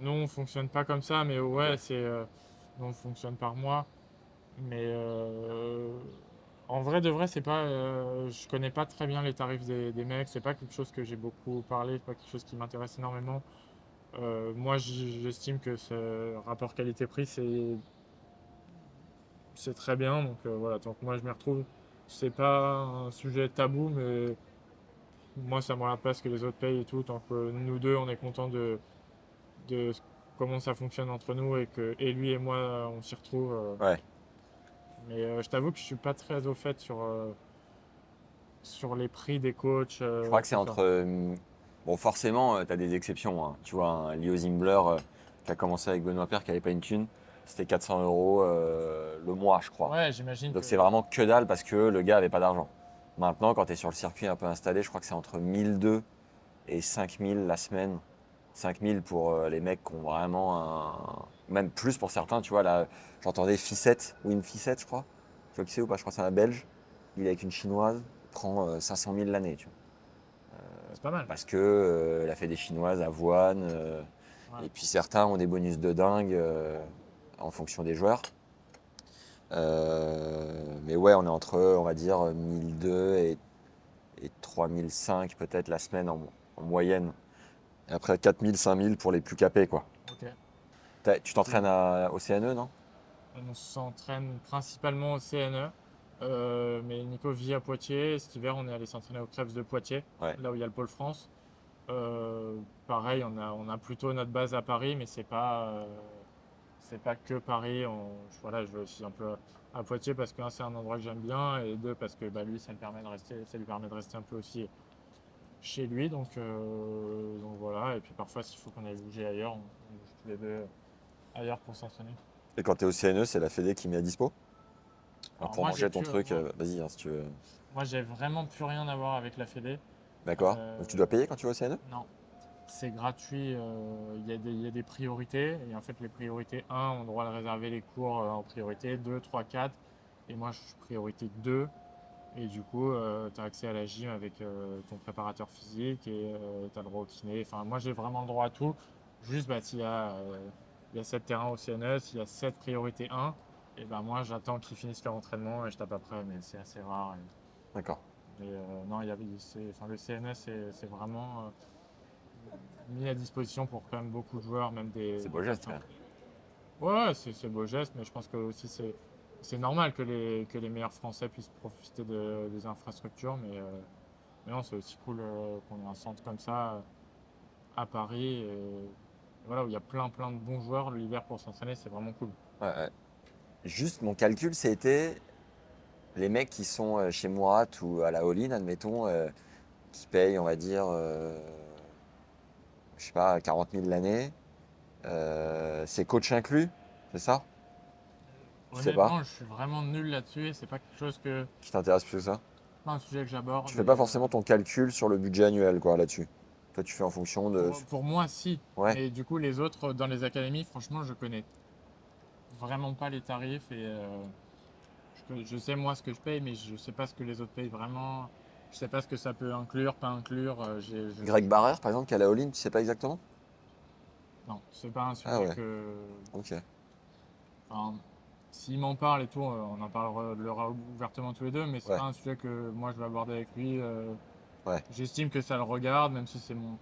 Nous, on fonctionne pas comme ça, mais ouais, c'est. euh, on fonctionne par mois. Mais euh, en vrai, de vrai, c'est pas. euh, je connais pas très bien les tarifs des, des mecs. C'est pas quelque chose que j'ai beaucoup parlé. C'est pas quelque chose qui m'intéresse énormément. Euh, moi, j'estime que ce rapport qualité-prix, c'est. C'est très bien. Donc euh, voilà, tant que moi je m'y retrouve, c'est pas un sujet tabou, mais moi ça me regarde pas ce que les autres payent et tout. Tant que nous deux, on est content de, comment ça fonctionne entre nous et que et lui et moi on s'y retrouve. euh. Ouais. Mais euh, je t'avoue que je suis pas très au fait sur, euh, sur les prix des coachs. euh, Je crois que c'est entre. Euh, Bon, forcément, tu as des exceptions. hein. Tu vois, un Leo Zimbler euh, qui a commencé avec Benoît Père qui n'avait pas une thune, c'était 400 euros euh, le mois, je crois. Ouais, j'imagine. Donc que- c'est vraiment que dalle parce que le gars avait pas d'argent. Maintenant, quand tu es sur le circuit un peu installé, je crois que c'est entre 1002 et 5000 la semaine. 5000 pour euh, les mecs qui ont vraiment un. Même plus pour certains, tu vois. Là, j'entendais Ficette, ou une Ficette, je crois. Tu vois qui c'est ou pas Je crois que c'est un belge. Il est avec une chinoise, il prend euh, 500 000 l'année, tu vois. C'est pas mal. Parce que euh, elle a fait des chinoises, avoine. euh, Ouais. Et puis certains ont des bonus de dingue euh, en fonction des joueurs. Euh, mais ouais, on est entre, on va dire, 1002 et, et 3005 peut-être la semaine en, en moyenne. Et après 4000, 5000 pour les plus capés, quoi. Tu t'entraînes au CNE, non? On s'entraîne principalement au CNE. Euh, mais Nico vit à Poitiers. Cet hiver, on est allé s'entraîner au Krebs de Poitiers, Ouais. là où il y a le pôle France. Euh, pareil, on a, on a plutôt notre base à Paris, mais c'est pas, euh, c'est pas que Paris. On, voilà, je vais aussi un peu à Poitiers parce que un, c'est un endroit que j'aime bien et deux parce que bah, lui, ça, le permet de rester, ça lui permet de rester un peu aussi chez lui. Donc, donc voilà. Et puis parfois, s'il faut qu'on aille bouger ailleurs, on, on bouge tous les deux ailleurs pour s'entraîner. Et quand tu es au CNE, c'est la Fédé qui met à dispo? Alors Pour moi, manger ton plus- truc, euh, vas-y, hein, si tu veux. Moi, j'ai vraiment plus rien à voir avec la Fédé. D'accord Euh, Donc tu dois payer quand tu vas au CNE Non, c'est gratuit. euh, Il y, a des- il y a des priorités. Et en fait, les priorités 1 ont droit à réserver les cours en priorité 2, 3, 4. Et moi, je suis priorité 2. Et du coup, tu as accès à la gym avec euh, ton préparateur physique et tu as le droit au kiné. Enfin, moi, j'ai vraiment le droit à tout. Juste, bah, s'il y, a, il y a 7 terrains au CNE, s'il y a 7 priorités 1, et ben moi, j'attends qu'ils finissent leur entraînement et je tape après. Mais c'est assez rare. Et- D'accord. euh, non, il y enfin, le CNS, c'est vraiment euh, mis à disposition pour quand même beaucoup de joueurs, même des. C'est beau geste, Ouais, c'est c'est beau geste, mais je pense que aussi c'est c'est normal que les, que les meilleurs Français puissent profiter de- des infrastructures, mais, euh, mais non, c'est aussi cool euh, qu'on ait un centre comme ça euh, à Paris, et, et voilà, où il y a plein plein de bons joueurs l'hiver pour s'entraîner, c'est vraiment cool. Ouais, ouais. Juste mon calcul, c'était les mecs qui sont euh, chez Murat ou à la All-In, admettons, euh, qui payent, on va dire, euh, je sais pas, 40 000 l'année. Euh, c'est coach inclus, c'est ça? Je sais pas. Je suis vraiment nul là-dessus, et c'est pas quelque chose que. qui t'intéresse plus que ça? Pas un sujet que j'aborde. Tu fais pas forcément ton calcul sur le budget annuel, quoi, là-dessus. Toi, tu fais en fonction de. Pour, pour moi, si. Ouais. Et du coup, les autres dans les académies, franchement, je connais vraiment pas les tarifs et euh, je, je sais moi ce que je paye, mais je sais pas ce que les autres payent vraiment. Je sais pas ce que ça peut inclure, pas inclure. euh, je- Greg Barrère, par exemple, qui à la All-In, tu sais pas exactement? Non, c'est pas un sujet Ah ouais. que. Ok. enfin, S'il m'en parle et tout, euh, on en parlera ouvertement tous les deux, mais c'est Ouais. pas un sujet que moi je vais aborder avec lui. Ouais. J'estime que ça le regarde, même si c'est mon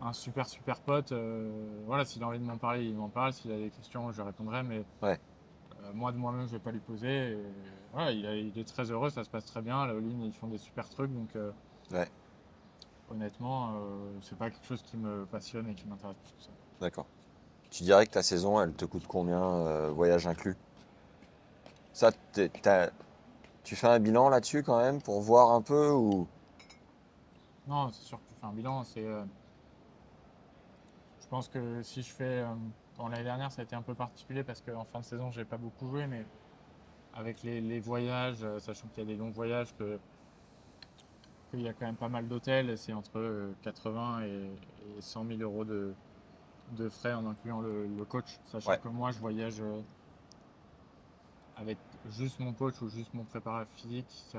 un super super pote. euh, voilà, s'il a envie de m'en parler, il m'en parle. S'il a des questions, je répondrai. Mais Ouais. euh, moi de moi-même, je vais pas lui poser. et voilà, il, a- il est très heureux, ça se passe très bien. La All-in, ils font des super trucs, donc euh, Ouais. honnêtement, c'est pas quelque chose qui me passionne et qui m'intéresse plus que ça. D'accord. Tu dirais que ta saison, elle te coûte combien, voyage inclus? Ça, tu fais un bilan là-dessus quand même pour voir un peu ou? Non, c'est sûr que tu fais un bilan. C'est, euh, je pense que si je fais. euh, bon, l'année dernière, ça a été un peu particulier parce qu'en fin de saison, j'ai pas beaucoup joué, mais avec les, les voyages, euh, sachant qu'il y a des longs voyages, que qu'il y a quand même pas mal d'hôtels, c'est entre euh, 80 et, et 100 000 euros de, de frais en incluant le, le coach. Sachant Ouais. que moi, je voyage euh, avec juste mon coach ou juste mon préparateur physique. C'est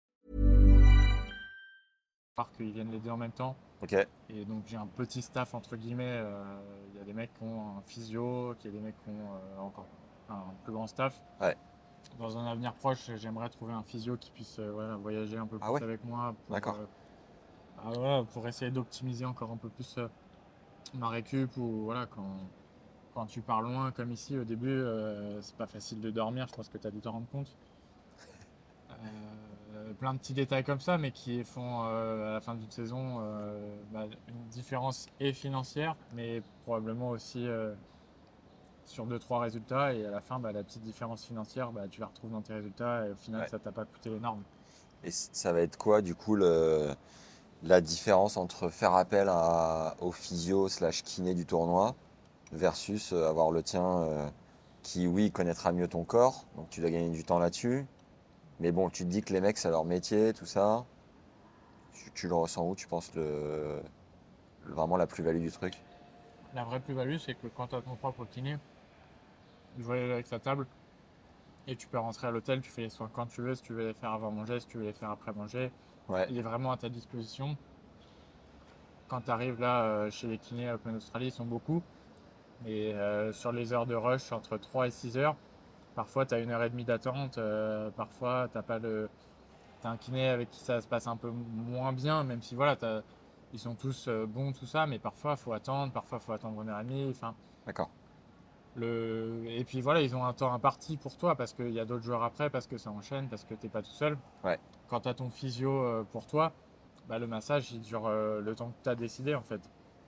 Part qu'ils viennent l'aider en même temps. Ok. Et donc j'ai un petit staff entre guillemets. euh, Il y a des mecs qui ont un physio, il y a des mecs qui ont euh, encore un plus grand staff. Ouais. Dans un avenir proche, j'aimerais trouver un physio qui puisse euh, voilà, voyager un peu plus Ah ouais avec moi. pour, D'accord. ah, pour essayer d'optimiser encore un peu plus euh, ma récup ou voilà quand, quand tu pars loin comme ici au début, euh, c'est pas facile de dormir. Je pense que tu as dû t'en rendre compte. Euh, [LAUGHS] plein de petits détails comme ça, mais qui font euh, à la fin d'une saison euh, bah, une différence et financière, mais probablement aussi euh, sur deux trois résultats. Et à la fin, bah, la petite différence financière, bah, tu la retrouves dans tes résultats. Et au final, Ouais. ça t'a pas coûté énorme. Et ça va être quoi, du coup, le, la différence entre faire appel à, au physio slash kiné du tournoi versus euh, avoir le tien euh, qui, oui, connaîtra mieux ton corps, donc tu dois gagner du temps là-dessus. Mais bon, tu te dis que les mecs, c'est leur métier, tout ça. Tu, tu le ressens où, tu penses, le, le- vraiment la plus-value du truc? La vraie plus-value, c'est que quand tu as ton propre kiné, tu voyages avec sa table et tu peux rentrer à l'hôtel, tu fais les soins quand tu veux, si tu veux les faire avant manger, si tu veux les faire après manger. Ouais. Il est vraiment à ta disposition. Quand tu arrives là euh, chez les kinés à Open Australie, ils sont beaucoup. Et euh, sur les heures de rush, entre 3 et 6 heures, parfois tu as une heure et demie d'attente, euh, parfois tu pas le. T'as un kiné avec qui ça se passe un peu moins bien, même si voilà, as, ils sont tous euh, bons, tout ça, mais parfois, il faut attendre, parfois, il faut attendre une heure et demie. Enfin, D'accord. le... Et puis voilà, ils ont un temps imparti pour toi parce qu'il y a d'autres joueurs après, parce que ça enchaîne, parce que tu n'es pas tout seul. Ouais. Quand tu as ton physio euh, pour toi, bah, le massage, il dure le temps que tu as décidé en fait.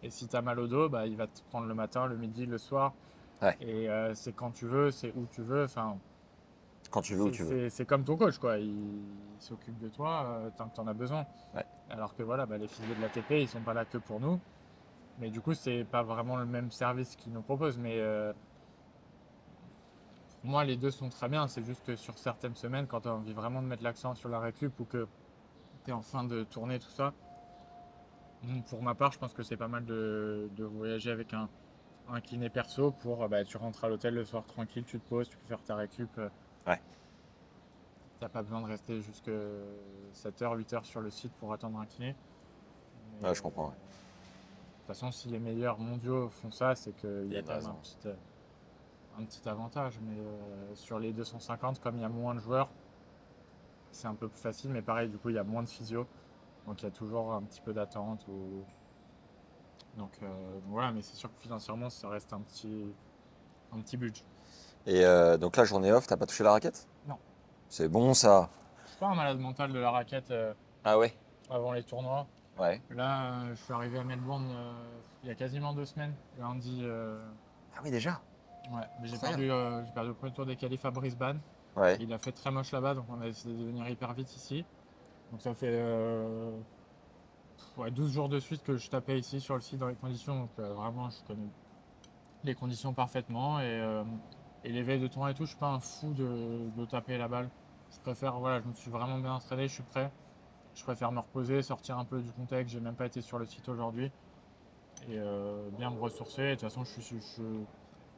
Et si tu as mal au dos, bah, il va te prendre le matin, le midi, le soir. Ouais. Et euh, c'est quand tu veux, c'est où tu veux. Enfin, Quand tu veux, où tu veux. c'est- comme ton coach, quoi. Il, il s'occupe de toi euh, tant que tu en as besoin. Ouais. Alors que voilà, bah, les physios de l'ATP, ils sont pas là que pour nous. Mais du coup, c'est pas vraiment le même service qu'ils nous proposent. Mais euh, pour moi, les deux sont très bien. C'est juste que sur certaines semaines, quand tu as envie vraiment de mettre l'accent sur la récup ou que tu es en fin de tournée, tout ça, pour ma part, je pense que c'est pas mal de, de voyager avec un, un kiné perso pour euh, bah, tu rentres à l'hôtel le soir tranquille, tu te poses, tu peux faire ta récup. euh, Ouais. T'as pas besoin de rester jusque 7h, 8h sur le site pour attendre un kiné. Mais, Ouais, je comprends, ouais. De toute façon, si les meilleurs mondiaux font ça, c'est qu'il y a quand même un petit, euh, un petit avantage. Mais euh, sur les 250, comme il y a moins de joueurs, c'est un peu plus facile. Mais pareil, du coup, il y a moins de physio. Donc il y a toujours un petit peu d'attente. Ou... Donc euh, voilà, mais c'est sûr que financièrement, ça reste un petit, un petit budget. Et euh, donc là, journée off, t'as pas touché la raquette? Non. C'est bon ça. Je suis pas un malade mental de la raquette euh, Ah ouais? avant les tournois. Ouais. Là, euh, je suis arrivé à Melbourne euh, il y a quasiment deux semaines, lundi. euh, Ah oui, déjà? Ouais, mais j'ai Incroyable. perdu, euh, j'ai perdu le premier tour des qualifs à Brisbane. Ouais. Il a fait très moche là-bas, donc on a décidé de venir hyper vite ici. Donc ça fait euh, ouais, 12 jours de suite que je tapais ici sur le site dans les conditions. Donc euh, vraiment, je connais les conditions parfaitement. Et, euh, et les veilles de tournoi et tout, je suis pas un fou de, de taper la balle. Je préfère, voilà, je me suis vraiment bien entraîné, je suis prêt. Je préfère me reposer, sortir un peu du contexte. J'ai même pas été sur le site aujourd'hui. Et euh, bien me ressourcer. Et de toute façon, je, suis, je,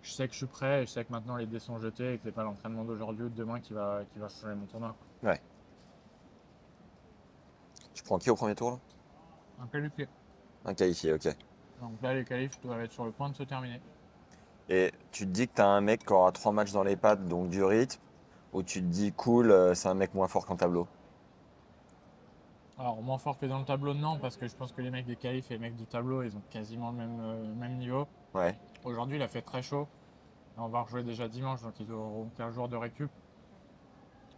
je sais que je suis prêt et je sais que maintenant les dés sont jetés et que c'est pas l'entraînement d'aujourd'hui ou de demain qui va, qui va changer mon tournoi. Tu prends qui au premier tour là? Un qualifié. Un qualifié, ok. Donc là, les qualifs doivent être sur le point de se terminer. Et tu te dis que t'as un mec qui aura trois matchs dans les pattes, donc du rythme, ou tu te dis cool, euh, c'est un mec moins fort qu'en tableau? Alors, moins fort que dans le tableau, non, parce que je pense que les mecs des qualifs et les mecs du tableau, ils ont quasiment le même, euh, même niveau. Ouais. Aujourd'hui, il a fait très chaud. On va rejouer déjà dimanche, donc ils auront 15 jours de récup.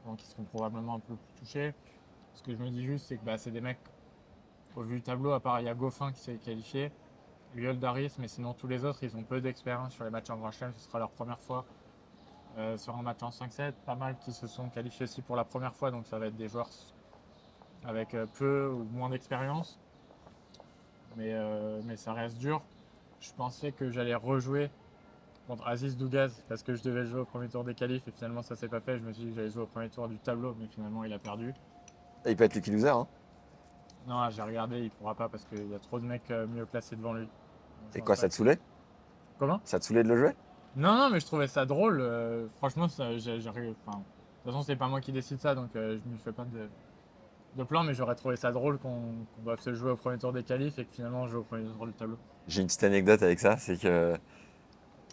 Donc ils seront probablement un peu plus touchés. Ce que je me dis juste, c'est que bah, c'est des mecs, au vu du tableau, à part il y a Goffin qui s'est qualifié, Lyold Daris, mais sinon tous les autres, ils ont peu d'expérience sur les matchs en Grand Chelem, ce sera leur première fois. Euh, sur un match en 5-7, pas mal qui se sont qualifiés aussi pour la première fois, donc ça va être des joueurs avec euh, peu ou moins d'expérience. Mais, euh, mais ça reste dur. Je pensais que j'allais rejouer contre Aziz Dougaz parce que je devais jouer au premier tour des qualifs et finalement ça s'est pas fait. Je me suis dit que j'allais jouer au premier tour du tableau, mais finalement il a perdu. Et il peut être lucky loser, hein Non, j'ai regardé, il pourra pas parce qu'il y a trop de mecs euh, mieux classés devant lui. Et quoi, ça te saoulait? Comment? Ça te saoulait de le jouer? Non, non, mais je trouvais ça drôle. euh, franchement, ça, j'ai, j'ai- enfin, de toute façon, c'est pas moi qui décide ça, donc euh, je me fais pas de, de plan, mais j'aurais trouvé ça drôle qu'on, qu'on doive se jouer au premier tour des qualifs et que finalement on joue au premier tour du tableau. J'ai une petite anecdote avec ça, c'est que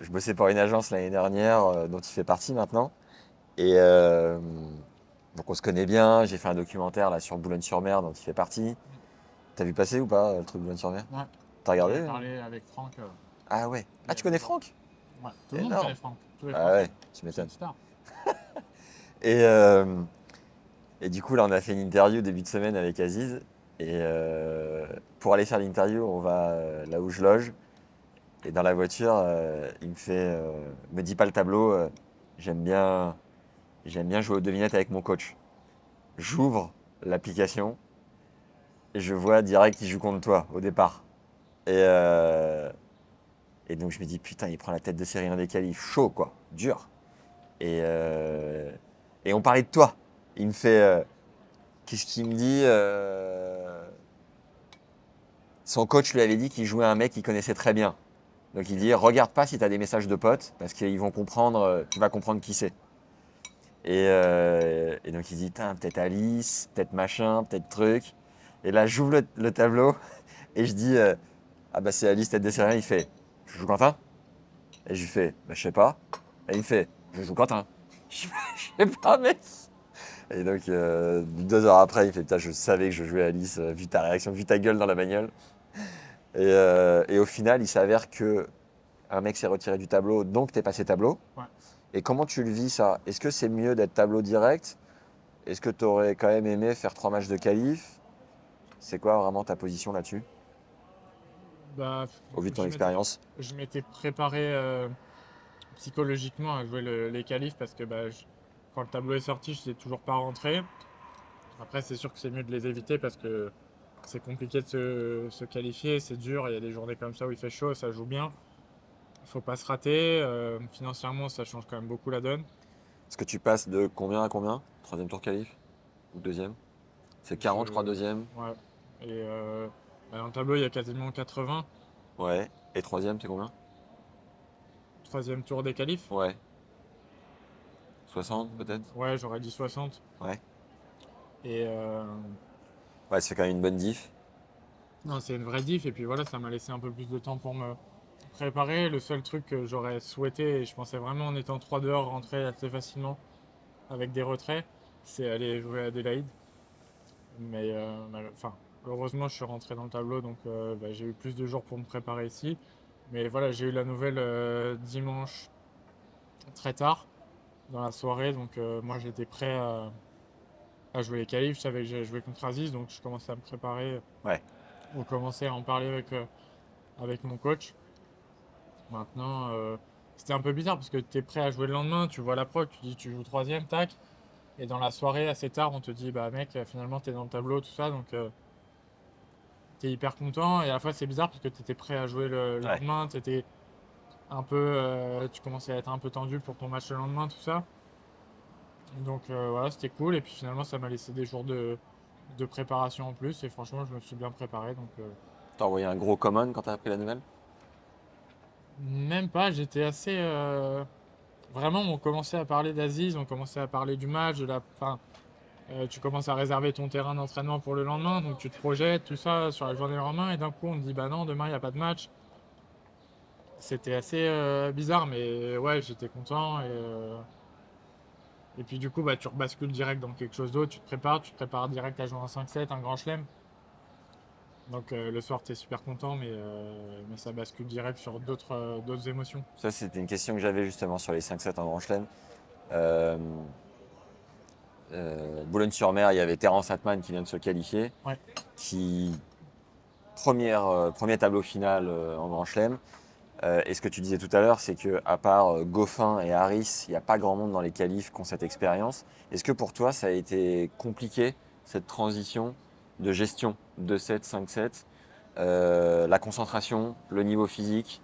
je bossais pour une agence l'année dernière euh, dont il fait partie maintenant. Et euh, donc on se connaît bien, j'ai fait un documentaire là sur Boulogne-sur-Mer dont il fait partie. T'as vu passer ou pas le truc Boulogne-sur-Mer? Ouais. T'as regardé? J'ai parlé avec Franck. euh, Ah ouais. Ah tu connais Franck? Ouais, tout le monde connaît Franck. Tous les Ah Français. ouais, tu m'étonnes. [LAUGHS] Et, euh, et du coup, là, on a fait une interview début de semaine avec Aziz. Et euh, pour aller faire l'interview, on va euh, là où je loge. Et dans la voiture, euh, il me fait, euh, me dit pas le tableau. euh, j'aime bien, j'aime bien jouer aux devinettes avec mon coach. J'ouvre l'application et je vois direct qu'il joue contre toi au départ. Et, euh, donc je me dis putain, il prend la tête de série 1 des chaud quoi, dur. Et, euh, et on parlait de toi. Il me fait. euh, Qu'est-ce qu'il me dit Son coach lui avait dit qu'il jouait un mec qu'il connaissait très bien. Donc il dit Regarde pas si tu as des messages de potes, parce qu'ils vont comprendre, tu vas comprendre qui c'est. Et, euh, et donc il dit peut-être Alice, peut-être machin, peut-être truc. Et là, j'ouvre le, le tableau [LAUGHS] et je dis euh, Ah bah c'est Alice, tête de série. Il fait Je joue Quentin? Et je lui fais Bah je sais pas. Et il me fait Je joue Quentin. [LAUGHS] Je sais pas, mec. Et donc, euh, deux heures après, il fait Putain, je savais que je jouais Alice, vu ta réaction, vu ta gueule dans la bagnole. Et, au final, il s'avère que un mec s'est retiré du tableau, donc tu es passé tableau. Ouais. Et comment tu le vis ça? Est-ce que c'est mieux d'être tableau direct? Est-ce que tu aurais quand même aimé faire trois matchs de qualif? C'est quoi vraiment ta position là-dessus, Bah, au vu de ton expérience Je m'étais préparé euh, psychologiquement à jouer le- les qualifs parce que bah, je- quand le tableau est sorti, je n'étais toujours pas rentré. Après, c'est sûr que c'est mieux de les éviter parce que c'est compliqué de se, se qualifier, c'est dur. Il y a des journées comme ça où il fait chaud, ça joue bien. Faut pas se rater. euh, financièrement, ça change quand même beaucoup la donne. Est-ce que tu passes de combien à combien? Troisième tour qualif? Ou deuxième? C'est 40, je crois, deuxième Ouais. Et euh, bah, dans le tableau, il y a quasiment 80. Ouais. Et troisième, c'est combien? Troisième tour des qualifs. Ouais. 60 peut-être? Ouais, j'aurais dit 60. Ouais. Et euh, Ouais, fait quand même une bonne diff. Non, c'est une vraie diff, et puis voilà, ça m'a laissé un peu plus de temps pour me préparer. Le seul truc que j'aurais souhaité, et je pensais vraiment en étant 3 dehors rentrer assez facilement avec des retraits, c'est aller jouer à Adélaïde. Mais euh, enfin, heureusement, je suis rentré dans le tableau, donc euh, bah, j'ai eu plus de jours pour me préparer ici. Mais voilà, j'ai eu la nouvelle euh, dimanche très tard dans la soirée, donc moi j'étais prêt à, à jouer les qualifs. Je savais que j'allais jouer contre Aziz, donc je commençais à me préparer. Ouais. On commençait à en parler avec, avec mon coach. Maintenant, euh, c'était un peu bizarre parce que tu es prêt à jouer le lendemain, tu vois la pro, tu dis tu joues troisième, tac. Et dans la soirée, assez tard, on te dit bah mec, euh, finalement tu es dans le tableau, tout ça, donc tu es hyper content. Et à la fois, c'est bizarre parce que tu étais prêt à jouer le, le Ouais. lendemain, t'étais un peu, euh, tu commençais à être un peu tendu pour ton match le lendemain, tout ça. Donc euh, voilà, c'était cool. Et puis finalement, ça m'a laissé des jours de, de préparation en plus. Et franchement, je me suis bien préparé. Donc euh, T'as envoyé un gros common quand t'as appris la nouvelle? Même pas, j'étais assez. euh, Vraiment, on commençait à parler d'Aziz, on commençait à parler du match. Enfin, euh, tu commences à réserver ton terrain d'entraînement pour le lendemain, donc tu te projettes, tout ça, sur la journée le lendemain, et d'un coup, on te dit bah non, demain, il n'y a pas de match. C'était assez euh, bizarre, mais ouais, j'étais content. Et, et puis, du coup, bah, tu rebascules direct dans quelque chose d'autre, tu te prépares, tu te prépares direct à jouer un 5-7, un grand chelem. Donc, euh, le soir, tu es super content, mais, euh, mais ça bascule direct sur d'autres euh, d'autres émotions. Ça, c'était une question que j'avais justement sur les 5-7 en Grand Chelem. Boulogne-sur-Mer, il y avait Terence Atman qui vient de se qualifier, Ouais. qui première, premier tableau final en Grand Chelem. Et ce que tu disais tout à l'heure, c'est que à part Goffin et Harris, il n'y a pas grand monde dans les qualifs qui ont cette expérience. Est-ce que pour toi, ça a été compliqué cette transition de gestion de 7, 5, 7, euh, la concentration, le niveau physique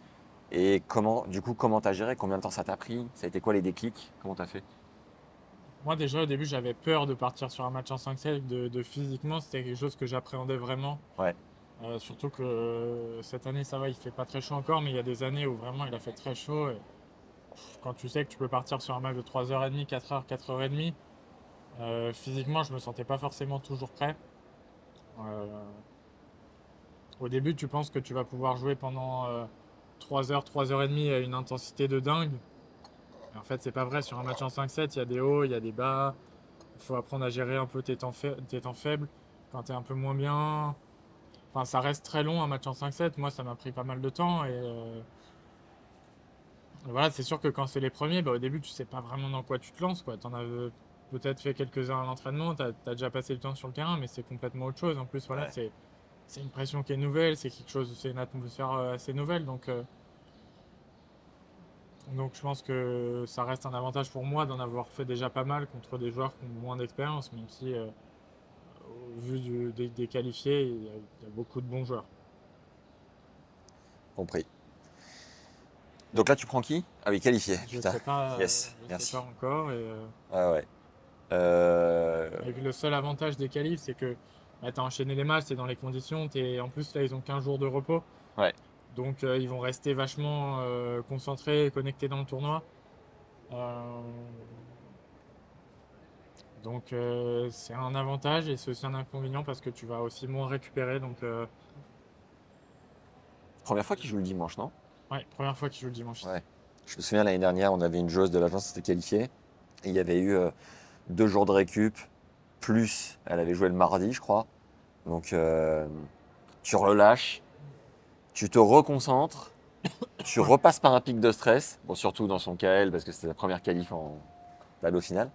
et comment, du coup, comment t'as géré Combien de temps ça t'a pris Ça a été quoi les déclics Comment t'as fait? Moi, déjà, au début, j'avais peur de partir sur un match en 5-7, de, de physiquement, c'était quelque chose que j'appréhendais vraiment. Ouais. Euh, surtout que euh, cette année, ça va, il fait pas très chaud encore, mais il y a des années où vraiment il a fait très chaud. et quand tu sais que tu peux partir sur un match de 3h30, 4h, 4h30, euh, physiquement, je me sentais pas forcément toujours prêt. Euh, au début, tu penses que tu vas pouvoir jouer pendant 3h, 3h30 à une intensité de dingue. Et en fait, c'est pas vrai. Sur un match en 5-7, il y a des hauts, il y a des bas. Il faut apprendre à gérer un peu tes temps, faibles quand tu un peu moins bien. Enfin, ça reste très long un match en 5-7. Moi, ça m'a pris pas mal de temps. Et euh, et voilà, c'est sûr que quand c'est les premiers, bah, au début, tu sais pas vraiment dans quoi tu te lances. Tu en as euh, peut-être fait quelques-uns à l'entraînement, tu as, déjà passé le temps sur le terrain, mais c'est complètement autre chose. En plus, voilà, Ouais. c'est, une pression qui est nouvelle, c'est quelque chose, c'est une atmosphère euh, assez nouvelle. Donc, euh, donc je pense que ça reste un avantage pour moi d'en avoir fait déjà pas mal contre des joueurs qui ont moins d'expérience, même si euh, au vu du- des, des qualifiés, il y, a, il y a beaucoup de bons joueurs. Compris. Donc là, tu prends qui? Ah oui, qualifié. Je Putain. sais pas, Yes, je merci. sais pas encore. Et, euh, Ah ouais. Euh, Et puis le seul avantage des qualifs, c'est que bah, tu as enchaîné les matchs, tu dans les conditions. t'es- En plus, là, ils ont 15 jours de repos. Ouais. Donc, euh, ils vont rester vachement euh, concentrés et connectés dans le tournoi. Euh, Donc, c'est un avantage et c'est aussi un inconvénient parce que tu vas aussi moins récupérer. Donc, Première fois qu'il joue le dimanche, non? Ouais, première fois qu'ils jouent le dimanche. Ouais. Je me souviens l'année dernière, on avait une joueuse de l'agence qui s'était qualifiée. Et il y avait eu deux jours de récup, plus elle avait joué le mardi, je crois. Donc euh, tu relâches. tu te reconcentres, tu [COUGHS] repasses par un pic de stress, bon, surtout dans son KL, parce que c'était la première qualif en balle au final.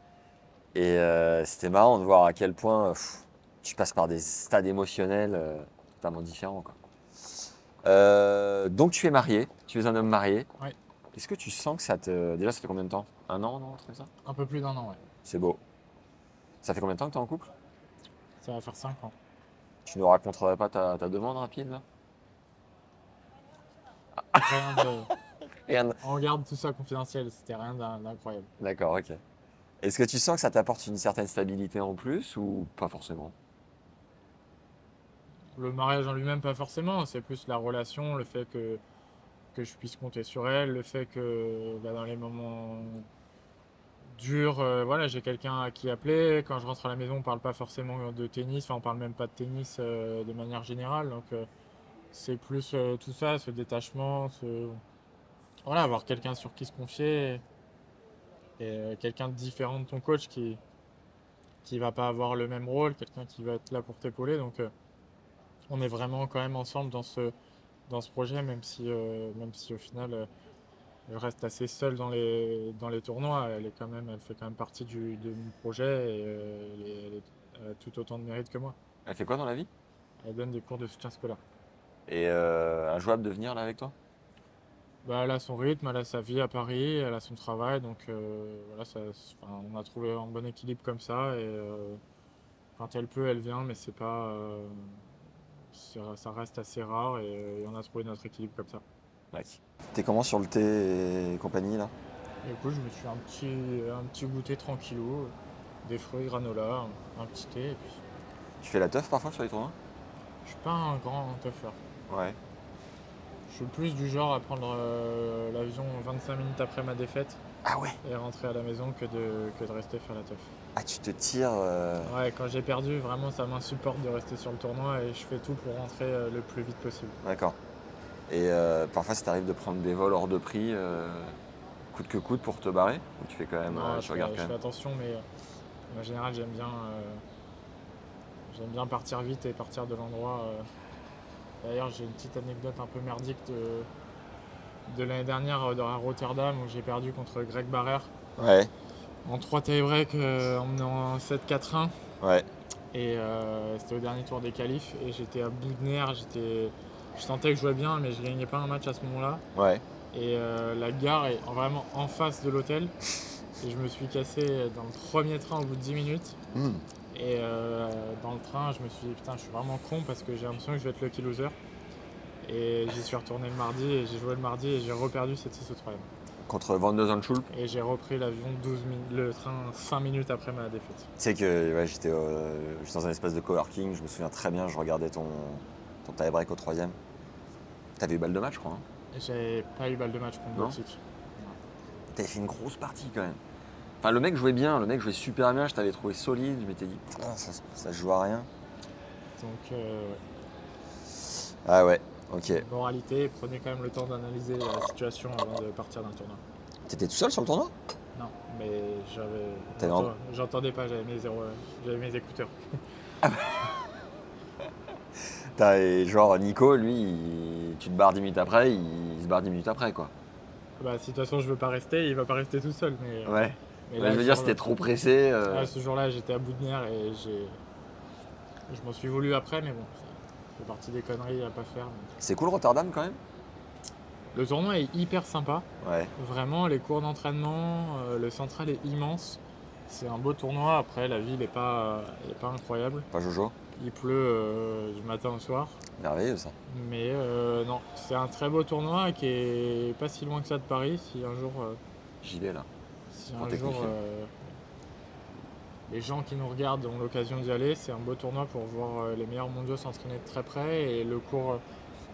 Et euh, c'était marrant de voir à quel point pff, tu passes par des stades émotionnels euh, totalement différents. quoi. Euh, donc tu es marié, tu es un homme marié. Ouais. Est-ce que tu sens que ça te... Déjà, ça fait combien de temps? Un an, non? Un truc comme ça? Un peu plus d'un an, ouais. C'est beau. Ça fait combien de temps que tu es en couple? Ça va faire 5 ans. Tu nous raconterais pas ta, ta demande rapide là? Rien de- [LAUGHS] Rien. On garde tout ça confidentiel, c'était rien d'in- d'incroyable. D'accord, ok. Est-ce que tu sens que ça t'apporte une certaine stabilité en plus ou pas forcément? Le mariage en lui-même, pas forcément, c'est plus la relation, le fait que, que je puisse compter sur elle, le fait que bah, dans les moments durs, euh, voilà, j'ai quelqu'un à qui appeler. Quand je rentre à la maison, on parle pas forcément de tennis, enfin, on parle même pas de tennis euh, de manière générale. Donc, euh, c'est plus tout ça, ce détachement, ce... voilà, avoir quelqu'un sur qui se confier et quelqu'un différent de ton coach qui qui va pas avoir le même rôle, quelqu'un qui va être là pour t'épauler. Donc, on est vraiment quand même ensemble dans ce, dans ce projet, même si, même si au final, reste assez seul dans les, dans les tournois. Elle, est quand même, elle fait quand même partie du, de mon projet et euh, elle, est- elle est- elle a tout autant de mérite que moi. Elle fait quoi dans la vie? Elle donne des cours de soutien scolaire. Et euh, injouable de venir là avec toi? Bah, elle a son rythme, elle a sa vie à Paris, elle a son travail, donc euh, voilà, ça, enfin, on a trouvé un bon équilibre comme ça. Et euh, quand elle peut, elle vient, mais c'est pas, ça reste assez rare et, et on a trouvé notre équilibre comme ça. T'es comment sur le thé et compagnie là? Et Du coup, je me suis un petit, un petit goûter tranquillou, des fruits, granola, un, un petit thé. Et puis, Tu fais la teuf parfois sur les tournois? Je suis pas un grand teufeur. Ouais. Je suis plus du genre à prendre euh, l'avion 25 minutes après ma défaite Ah ouais? et rentrer à la maison que de, que de rester faire la teuf. Ah tu te tires euh, Ouais, quand j'ai perdu, vraiment, ça m'insupporte de rester sur le tournoi et je fais tout pour rentrer euh, le plus vite possible. D'accord. Et euh, parfois ça t'arrive de prendre des vols hors de prix, euh, coûte que coûte pour te barrer Ou tu fais quand même, Non, euh, je, tu fais, regardes je quand fais même attention, mais en général, j'aime bien, j'aime bien partir vite et partir de l'endroit. D'ailleurs, j'ai une petite anecdote un peu merdique de, de l'année dernière euh, à Rotterdam où j'ai perdu contre Greg Barrer Ouais, en 3 tie-break euh, en menant 7-4-1. ouais. Et euh, c'était au dernier tour des qualifs et j'étais à bout de nerfs. J'étais, je sentais que je jouais bien, mais je gagnais pas un match à ce moment-là. Ouais. Et euh, la gare est vraiment en face de l'hôtel. Et je me suis cassé dans le premier train au bout de 10 minutes. Hmm. Et euh, dans le train, je me suis dit, putain, je suis vraiment con parce que j'ai l'impression que je vais être lucky loser. Et j'y suis retourné le mardi et j'ai joué le mardi et j'ai reperdu cette 6 au troisième. Contre Van de Zandschulp. Et j'ai repris l'avion 12 min- le train 5 minutes après ma défaite. Tu sais que ouais, j'étais euh, j'étais dans un espace de coworking, je me souviens très bien, je regardais ton, ton tie-break au troisième. T'avais eu balle de match, je crois. Hein J'avais pas eu balle de match contre Baltic. T'avais fait une grosse partie quand même. Enfin, le mec jouait bien, le mec jouait super bien, je t'avais trouvé solide, je m'étais dit, putain, ça, ça joue à rien. Donc, euh, ouais. Ah ouais, ok. moralité, prenez quand même le temps d'analyser la situation avant de partir d'un tournoi. T'étais tout seul sur le tournoi? Non, mais j'avais. T'avais J'entendais pas, j'avais mes, zéro- j'avais mes écouteurs. [LAUGHS] T'as- et genre Nico, lui, il- tu te barres 10 minutes après, il, il se barre 10 minutes après quoi. Bah, si de toute façon je veux pas rester, il va pas rester tout seul. Mais, Ouais. mais Ouais, là, je veux dire, c'était trop pressé. euh, Ah, ce jour-là, j'étais à bout de nerfs et j'ai. Je m'en suis voulu après, mais bon, ça fait partie des conneries à pas faire. mais- C'est cool Rotterdam quand même? Le tournoi est hyper sympa. Ouais. Vraiment, les cours d'entraînement, euh, le central est immense. C'est un beau tournoi. Après, la ville n'est pas, est pas incroyable. Pas Jojo? Il pleut euh, du matin au soir. Merveilleux ça. Mais euh, non, c'est un très beau tournoi qui est pas si loin que ça de Paris. Si un jour, euh, J'y vais là. si un jour les gens qui nous regardent ont l'occasion d'y aller, c'est un beau tournoi pour voir les meilleurs mondiaux s'entraîner de très près. Et le cours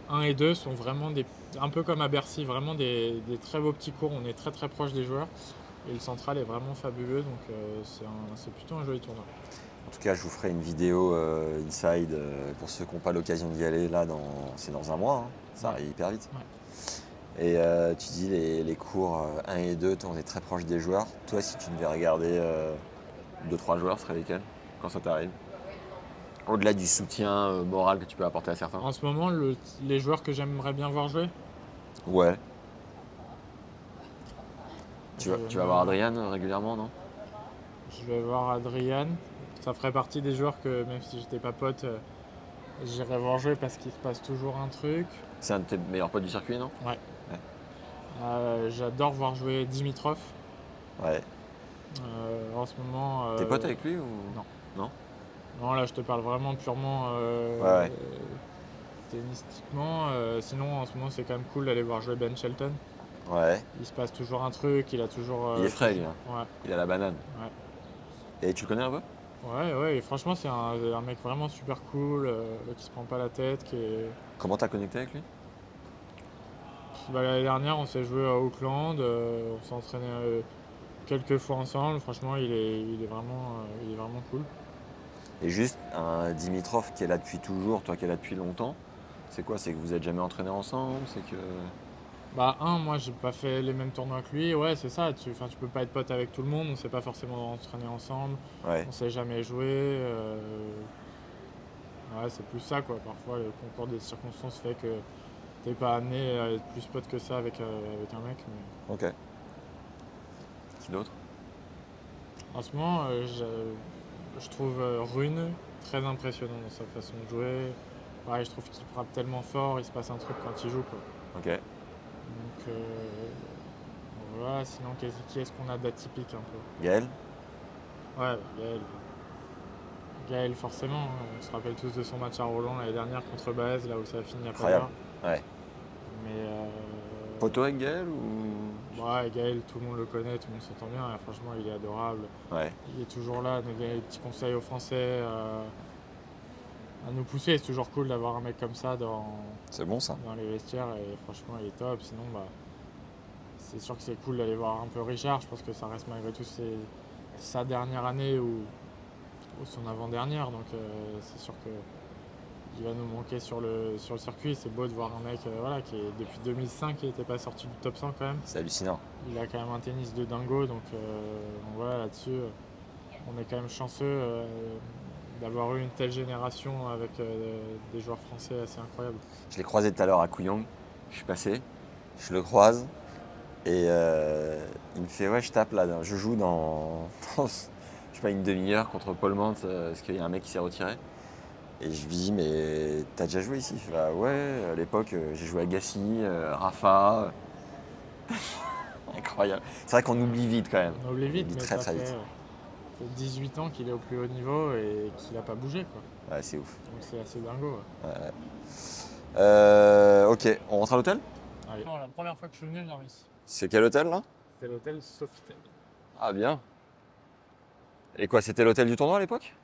1 et 2 sont vraiment des, un peu comme à Bercy, vraiment des, des très beaux petits cours. On est très très proche des joueurs. Et le central est vraiment fabuleux, donc c'est plutôt un joli tournoi. En tout cas, je vous ferai une vidéo euh, inside euh, pour ceux qui n'ont pas l'occasion d'y aller. Là, dans... c'est dans un mois. hein. Ça arrive hyper vite. Ouais. Et euh, tu dis les, les cours euh, 1 et 2, on est très proche des joueurs. Toi, si tu devais regarder 2-3 joueurs, ce serait lesquels Quand ça t'arrive? Au-delà du soutien moral que tu peux apporter à certains. En ce moment, le- les joueurs que j'aimerais bien voir jouer, Ouais. Tu vas, tu vas voir Adrian régulièrement, non? je vais voir Adrian. Ça ferait partie des joueurs que, même si j'étais pas pote, euh, j'irais voir jouer parce qu'il se passe toujours un truc. C'est un de tes meilleurs potes du circuit, non? Euh, J'adore voir jouer Dimitrov. Ouais. Euh, en ce moment. T'es pote avec lui ou? Non. Non, là, je te parle vraiment purement Ouais, ouais. tennistiquement. Sinon, en ce moment, c'est quand même cool d'aller voir jouer Ben Shelton. Ouais. Il se passe toujours un truc, il a toujours. Il est frais, lui. hein. Ouais, Il a la banane. Ouais. Et tu le connais un peu? Ouais, ouais. Et franchement, c'est un, un mec vraiment super cool, euh, qui se prend pas la tête, qui est. Comment t'as connecté avec lui? Bah, L'année dernière, on s'est joué à Auckland, euh, on s'est entraîné euh, quelques fois ensemble. Franchement, il est, il est, vraiment, il est vraiment cool. Et juste un Dimitrov qui est là depuis toujours, toi qui es là depuis longtemps, c'est quoi? C'est que vous êtes jamais entraîné ensemble? C'est que. Bah, un, moi, j'ai pas fait les mêmes tournois que lui. Ouais, c'est ça. Tu, enfin, tu peux pas être pote avec tout le monde, on s'est pas forcément entraîné ensemble, Ouais. on s'est jamais joué. euh, Ouais, c'est plus ça, quoi. Parfois, le concours des circonstances fait que t'es pas amené à être plus pote que ça avec, euh, avec un mec. Mais... Ok. Qui d'autre? En ce moment, euh, je, je trouve euh, Rune très impressionnant dans sa façon de jouer. Pareil, je trouve qu'il frappe tellement fort, il se passe un truc quand il joue. Quoi. Ok. Donc euh, voilà, sinon qui est-ce qu'on a d'atypique un peu? Gaël? Ouais, Gaël. Gaël forcément, hein. on se rappelle tous de son match à Roland l'année dernière contre Baez, là où ça a fini à. Pavard. Ouais. Mais euh, Poteau avec Gaël ou? ouais, Gaël, tout le monde le connaît, tout le monde s'entend bien, et franchement il est adorable. Ouais. Il est toujours là des petits conseils aux Français, euh, à nous pousser. C'est toujours cool d'avoir un mec comme ça dans, C'est bon ça. dans les vestiaires et franchement il est top. Sinon, bah, c'est sûr que c'est cool d'aller voir un peu Richard. Je pense que ça reste malgré tout ses- sa dernière année ou, ou son avant-dernière. Donc euh, c'est sûr que il va nous manquer sur le, sur le circuit. C'est beau de voir un mec euh, voilà, qui est depuis 2005 qui n'était pas sorti du top 100 quand même. C'est hallucinant. Il a quand même un tennis de dingo, donc, euh, donc voilà, là-dessus, euh, on est quand même chanceux euh, d'avoir eu une telle génération avec euh, des joueurs français assez incroyables. Je l'ai croisé tout à l'heure à Kouyong. Je suis passé, je le croise et euh, il me fait Ouais, je tape là, je joue dans, [LAUGHS] dans, je sais pas, une demi-heure contre Paul Mante euh, parce qu'il y a un mec qui s'est retiré. Et je lui dis Mais t'as déjà joué ici? Il fait Bah ouais, à l'époque j'ai joué à Gassi, Rafa. [LAUGHS] Incroyable. C'est vrai qu'on oublie vite quand même. On oublie vite, oublie mais très, ça très fait, vite. Fait 18 ans qu'il est au plus haut niveau et qu'il n'a pas bougé. Quoi. Ouais, c'est ouf. Donc c'est assez dingo. ouais. Euh, ok, on rentre à l'hôtel? Allez. la première fois que je suis venu, j'ai ici. C'est quel hôtel là? C'était l'hôtel Sofitel. Ah bien. Et quoi, c'était l'hôtel du tournoi à l'époque?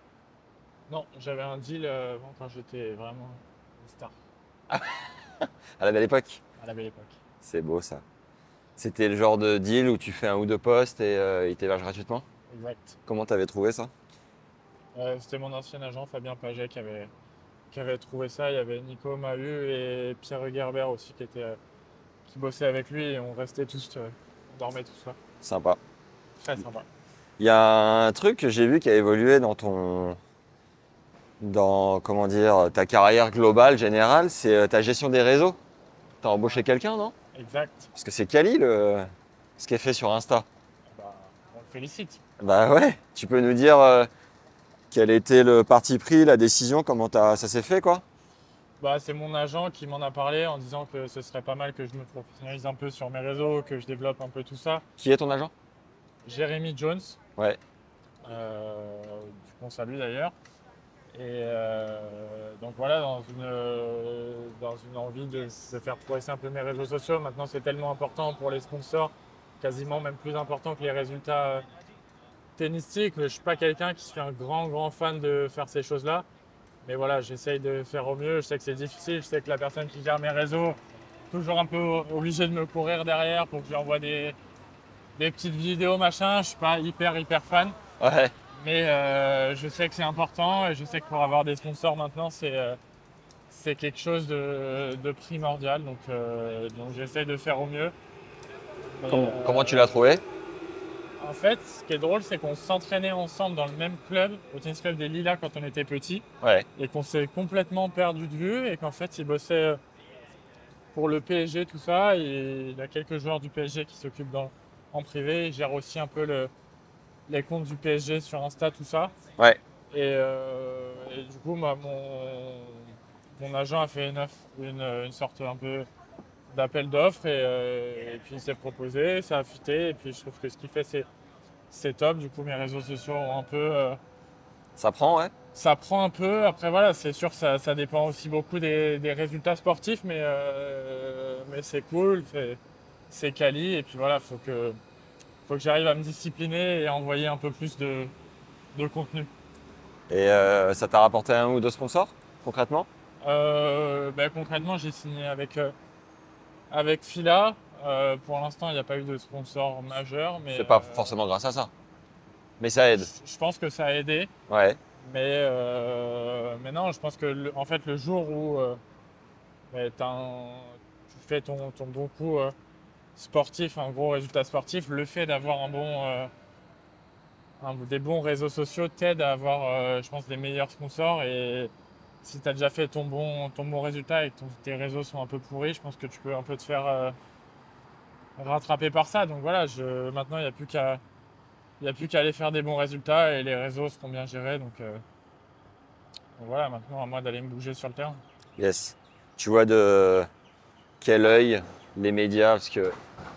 Non, j'avais un deal euh, quand j'étais vraiment une star [LAUGHS] À la belle époque à la belle époque. C'est beau ça. C'était le genre de deal où tu fais un ou deux postes et euh, il t'héberge gratuitement? Exact. Comment t'avais trouvé ça? Euh, C'était mon ancien agent Fabien Paget qui avait, qui avait trouvé ça. Il y avait Nico Mahut et Pierre Gerber aussi qui, étaient, euh, qui bossaient avec lui et on restait tous, euh, on dormait tous là. Sympa. Très sympa. Il y a un truc que j'ai vu qui a évolué dans ton. dans comment dire ta carrière globale, générale, c'est ta gestion des réseaux. T'as embauché quelqu'un, non? Exact. Parce que c'est Kali le... ce qui est fait sur Insta. Bah, on le félicite. Bah ouais, tu peux nous dire euh, quel était le parti pris, la décision, comment ça s'est fait quoi? Bah, c'est mon agent qui m'en a parlé en disant que ce serait pas mal que je me professionnalise un peu sur mes réseaux, que je développe un peu tout ça. Qui est ton agent? Jérémy Jones. Ouais. Euh, du coup, on salue d'ailleurs. Et euh, donc voilà, dans une, euh, dans une envie de se faire progresser un peu mes réseaux sociaux. Maintenant, c'est tellement important pour les sponsors, quasiment même plus important que les résultats euh, tennistiques. Je ne suis pas quelqu'un qui suis un grand, grand fan de faire ces choses-là. Mais voilà, j'essaye de faire au mieux. Je sais que c'est difficile. Je sais que la personne qui gère mes réseaux, toujours un peu obligé de me courir derrière pour que je lui envoie des, des petites vidéos, machin. Je suis pas hyper, hyper fan. Ouais. Mais euh, je sais que c'est important et je sais que pour avoir des sponsors maintenant, c'est euh, c'est quelque chose de, de primordial. Donc, euh, donc j'essaie de faire au mieux. Mais, Comment, euh, comment tu l'as trouvé? En fait, ce qui est drôle, c'est qu'on s'entraînait ensemble dans le même club, au tennis club des Lilas quand on était petit, Ouais. et qu'on s'est complètement perdu de vue, et qu'en fait, il bossait euh, pour le PSG, tout ça, et il y a quelques joueurs du PSG qui s'occupent en privé, il gère aussi un peu le- les comptes du PSG sur Insta, tout ça. Ouais. Et, euh, et du coup, bah, mon, mon agent a fait une, offre- une, une sorte un peu d'appel d'offres et, euh, et puis il s'est proposé, ça a fité et puis je trouve que ce qu'il fait c'est, c'est top. Du coup mes réseaux sociaux ont un peu... euh, Ça prend, ouais. ça prend un peu, après voilà, c'est sûr ça, ça dépend aussi beaucoup des, des résultats sportifs mais, euh, mais c'est cool, c'est, c'est quali et puis voilà, faut que, faut que j'arrive à me discipliner et à envoyer un peu plus de, de contenu. Et euh, ça t'a rapporté un ou deux sponsors, concrètement? Ben, concrètement, j'ai signé avec, avec Fila. Euh, pour l'instant, il n'y a pas eu de sponsor majeur. mais C'est pas euh, forcément grâce à ça. Mais ça aide. Je je pense que ça a aidé. Ouais. Mais, euh, mais non, je pense que le- en fait, le jour où ben, un- tu fais ton, ton bon coup sportif, un gros résultat sportif, le fait d'avoir un bon, un- des bons réseaux sociaux t'aide à avoir, je pense, des meilleurs sponsors. Et si tu as déjà fait ton bon, ton bon résultat et que ton- tes réseaux sont un peu pourris, je pense que tu peux un peu te faire rattraper par ça. Donc voilà, je, maintenant, il n'y a plus qu'à. Il n'y a plus qu'à aller faire des bons résultats et les réseaux seront bien gérés. Donc, euh, donc voilà, maintenant à moi d'aller me bouger sur le terrain. Yes. Tu vois de quel œil les médias, parce que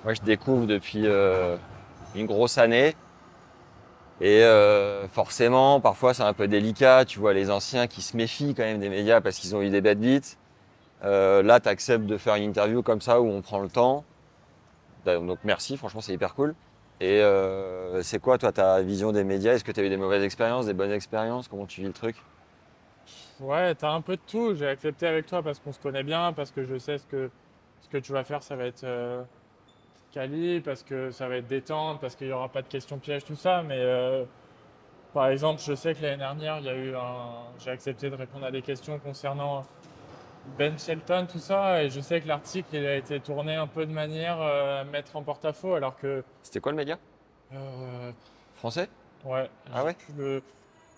moi je découvre depuis euh, une grosse année. Et euh, forcément, parfois c'est un peu délicat. Tu vois les anciens qui se méfient quand même des médias parce qu'ils ont eu des bêtes bites. Euh, là, tu acceptes de faire une interview comme ça où on prend le temps. Donc merci, franchement c'est hyper cool. Et euh, c'est quoi toi ta vision des médias? Est-ce que tu as eu des mauvaises expériences, des bonnes expériences? Comment tu vis le truc? Ouais, t'as un peu de tout. J'ai accepté avec toi parce qu'on se connaît bien, parce que je sais ce que, ce que tu vas faire, ça va être euh, quali, parce que ça va être détente, parce qu'il n'y aura pas de questions pièges, tout ça. Mais euh, par exemple, je sais que l'année dernière, il y a eu un... j'ai accepté de répondre à des questions concernant Ben Shelton, tout ça, et je sais que l'article il a été tourné un peu de manière euh, à mettre en porte-à-faux, alors que. C'était quoi le média? Euh, Français? Ouais. Ah ouais? le-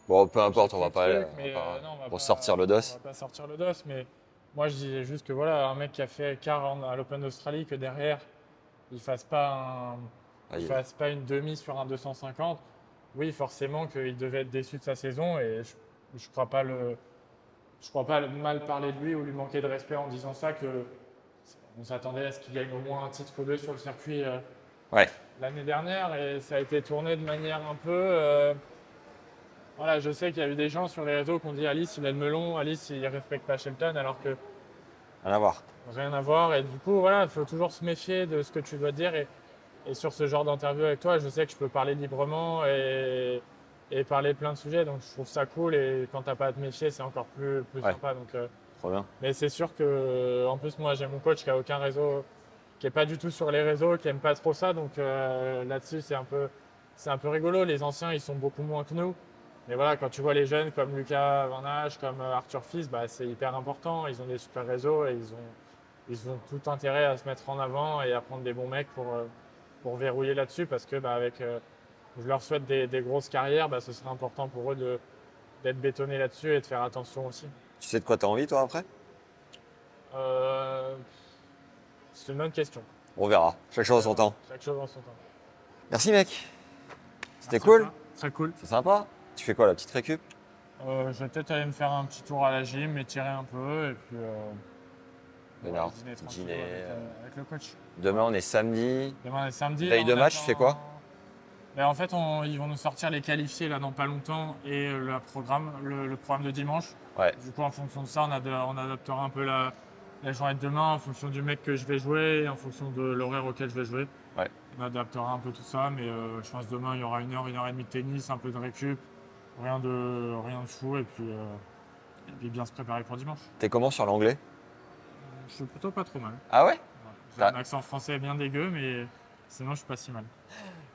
Bon, peu importe, on va pas, on va truc, mais, pas- euh, non, on va pour pas- sortir le dos. On va pas sortir le dos, mais moi je disais juste que voilà, un mec qui a fait quart en- à l'Open d'Australie, que derrière il fasse pas un, Ah, il- fasse pas une demi sur un 250. Oui, forcément qu'il devait être déçu de sa saison et je, je crois pas le, je crois pas mal parler de lui ou lui manquer de respect en disant ça que on s'attendait à ce qu'il gagne au moins un titre ou deux sur le circuit. euh, Ouais. l'année dernière et ça a été tourné de manière un peu. euh, voilà, je sais qu'il y a eu des gens sur les réseaux qui ont dit Alice il a le melon, Alice il respecte pas Shelton alors que Rien à voir. rien à voir. Et du coup, voilà, il faut toujours se méfier de ce que tu dois dire. Et, et sur ce genre d'interview avec toi, je sais que je peux parler librement et, et parler plein de sujets. Donc je trouve ça cool. Et quand t'as pas à te méfier, c'est encore plus, plus Ouais. sympa. Donc, euh, Trop bien. mais c'est sûr que, en plus, moi, j'ai mon coach qui a aucun réseau, qui est pas du tout sur les réseaux, qui aime pas trop ça. Donc euh, là-dessus, c'est un peu, c'est un peu rigolo. Les anciens, ils sont beaucoup moins que nous. Mais voilà, quand tu vois les jeunes comme Lucas Van Hache, comme euh, Arthur Fils, bah, c'est hyper important. Ils ont des super réseaux et ils ont, ils ont tout intérêt à se mettre en avant et à prendre des bons mecs pour, pour verrouiller là-dessus parce que bah, avec, euh, je leur souhaite des, des grosses carrières, bah, ce serait important pour eux d'être bétonnés là-dessus et de faire attention aussi. Tu sais de quoi tu as envie, toi, après? Euh, c'est une bonne question. On verra. Chaque chose en son temps. Chaque chose en son temps. Merci, mec. C'était cool. Très cool. C'est sympa. Tu fais quoi, la petite récup? Euh, je vais peut-être aller me faire un petit tour à la gym, m'étirer un peu et puis euh, dîner tranquille dîner, avec, euh, avec le coach. Demain, on est samedi. Demain est samedi. Veille de on match, tu fais quoi? Ben, En fait, on- ils vont nous sortir les qualifiés là dans pas longtemps et euh, le programme, le, le programme de dimanche. Ouais. Du coup, en fonction de ça, on, ad- on adaptera un peu la, la journée de demain en fonction du mec que je vais jouer et en fonction de l'horaire auquel je vais jouer. Ouais. On adaptera un peu tout ça, mais euh, je pense demain il y aura une heure, une heure et demie de tennis, un peu de récup, rien de, rien de fou et puis, euh, et puis bien se préparer pour dimanche. T'es comment sur l'anglais? Je suis plutôt pas trop mal. Ah ouais? J'ai un accent français bien dégueu, mais sinon je suis pas si mal.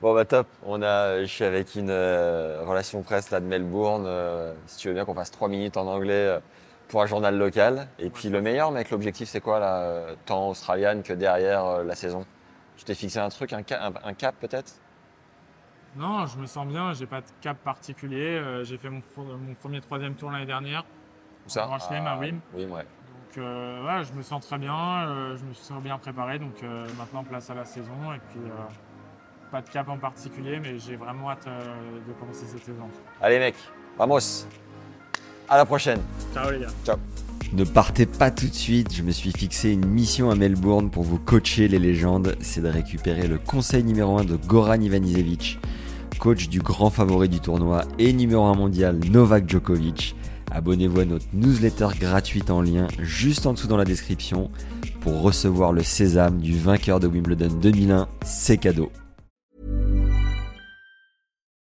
Bon, bah top. On a, je suis avec une euh, relation presse là, de Melbourne. euh, si tu veux bien qu'on fasse trois minutes en anglais euh, pour un journal local. Et puis le meilleur, mec, l'objectif, c'est quoi, là euh, Tant australienne que derrière euh, la saison? Tu t'es fixé un truc, un, ca- un- un cap peut-être? Non, je me sens bien, j'ai pas de cap particulier. Euh, j'ai fait mon, mon, premier troisième tour l'année dernière. Où ça? Grand Chelem, à Wim. Oui, ouais. Donc euh, ouais, je me sens très bien, euh, je me sens bien préparé. Donc euh, maintenant, place à la saison. Et puis, euh, pas de cap en particulier, mais j'ai vraiment hâte euh, de commencer cette saison. Allez mec, vamos. À la prochaine. Ciao les gars. Ciao. Ne partez pas tout de suite, je me suis fixé une mission à Melbourne pour vous coacher les légendes, c'est de récupérer le conseil numéro 1 de Goran Ivanisevic, coach du grand favori du tournoi et numéro 1 mondial Novak Djokovic. Abonnez-vous à notre newsletter gratuite en lien juste en dessous dans la description pour recevoir le sésame du vainqueur de Wimbledon 2001, c'est cadeau.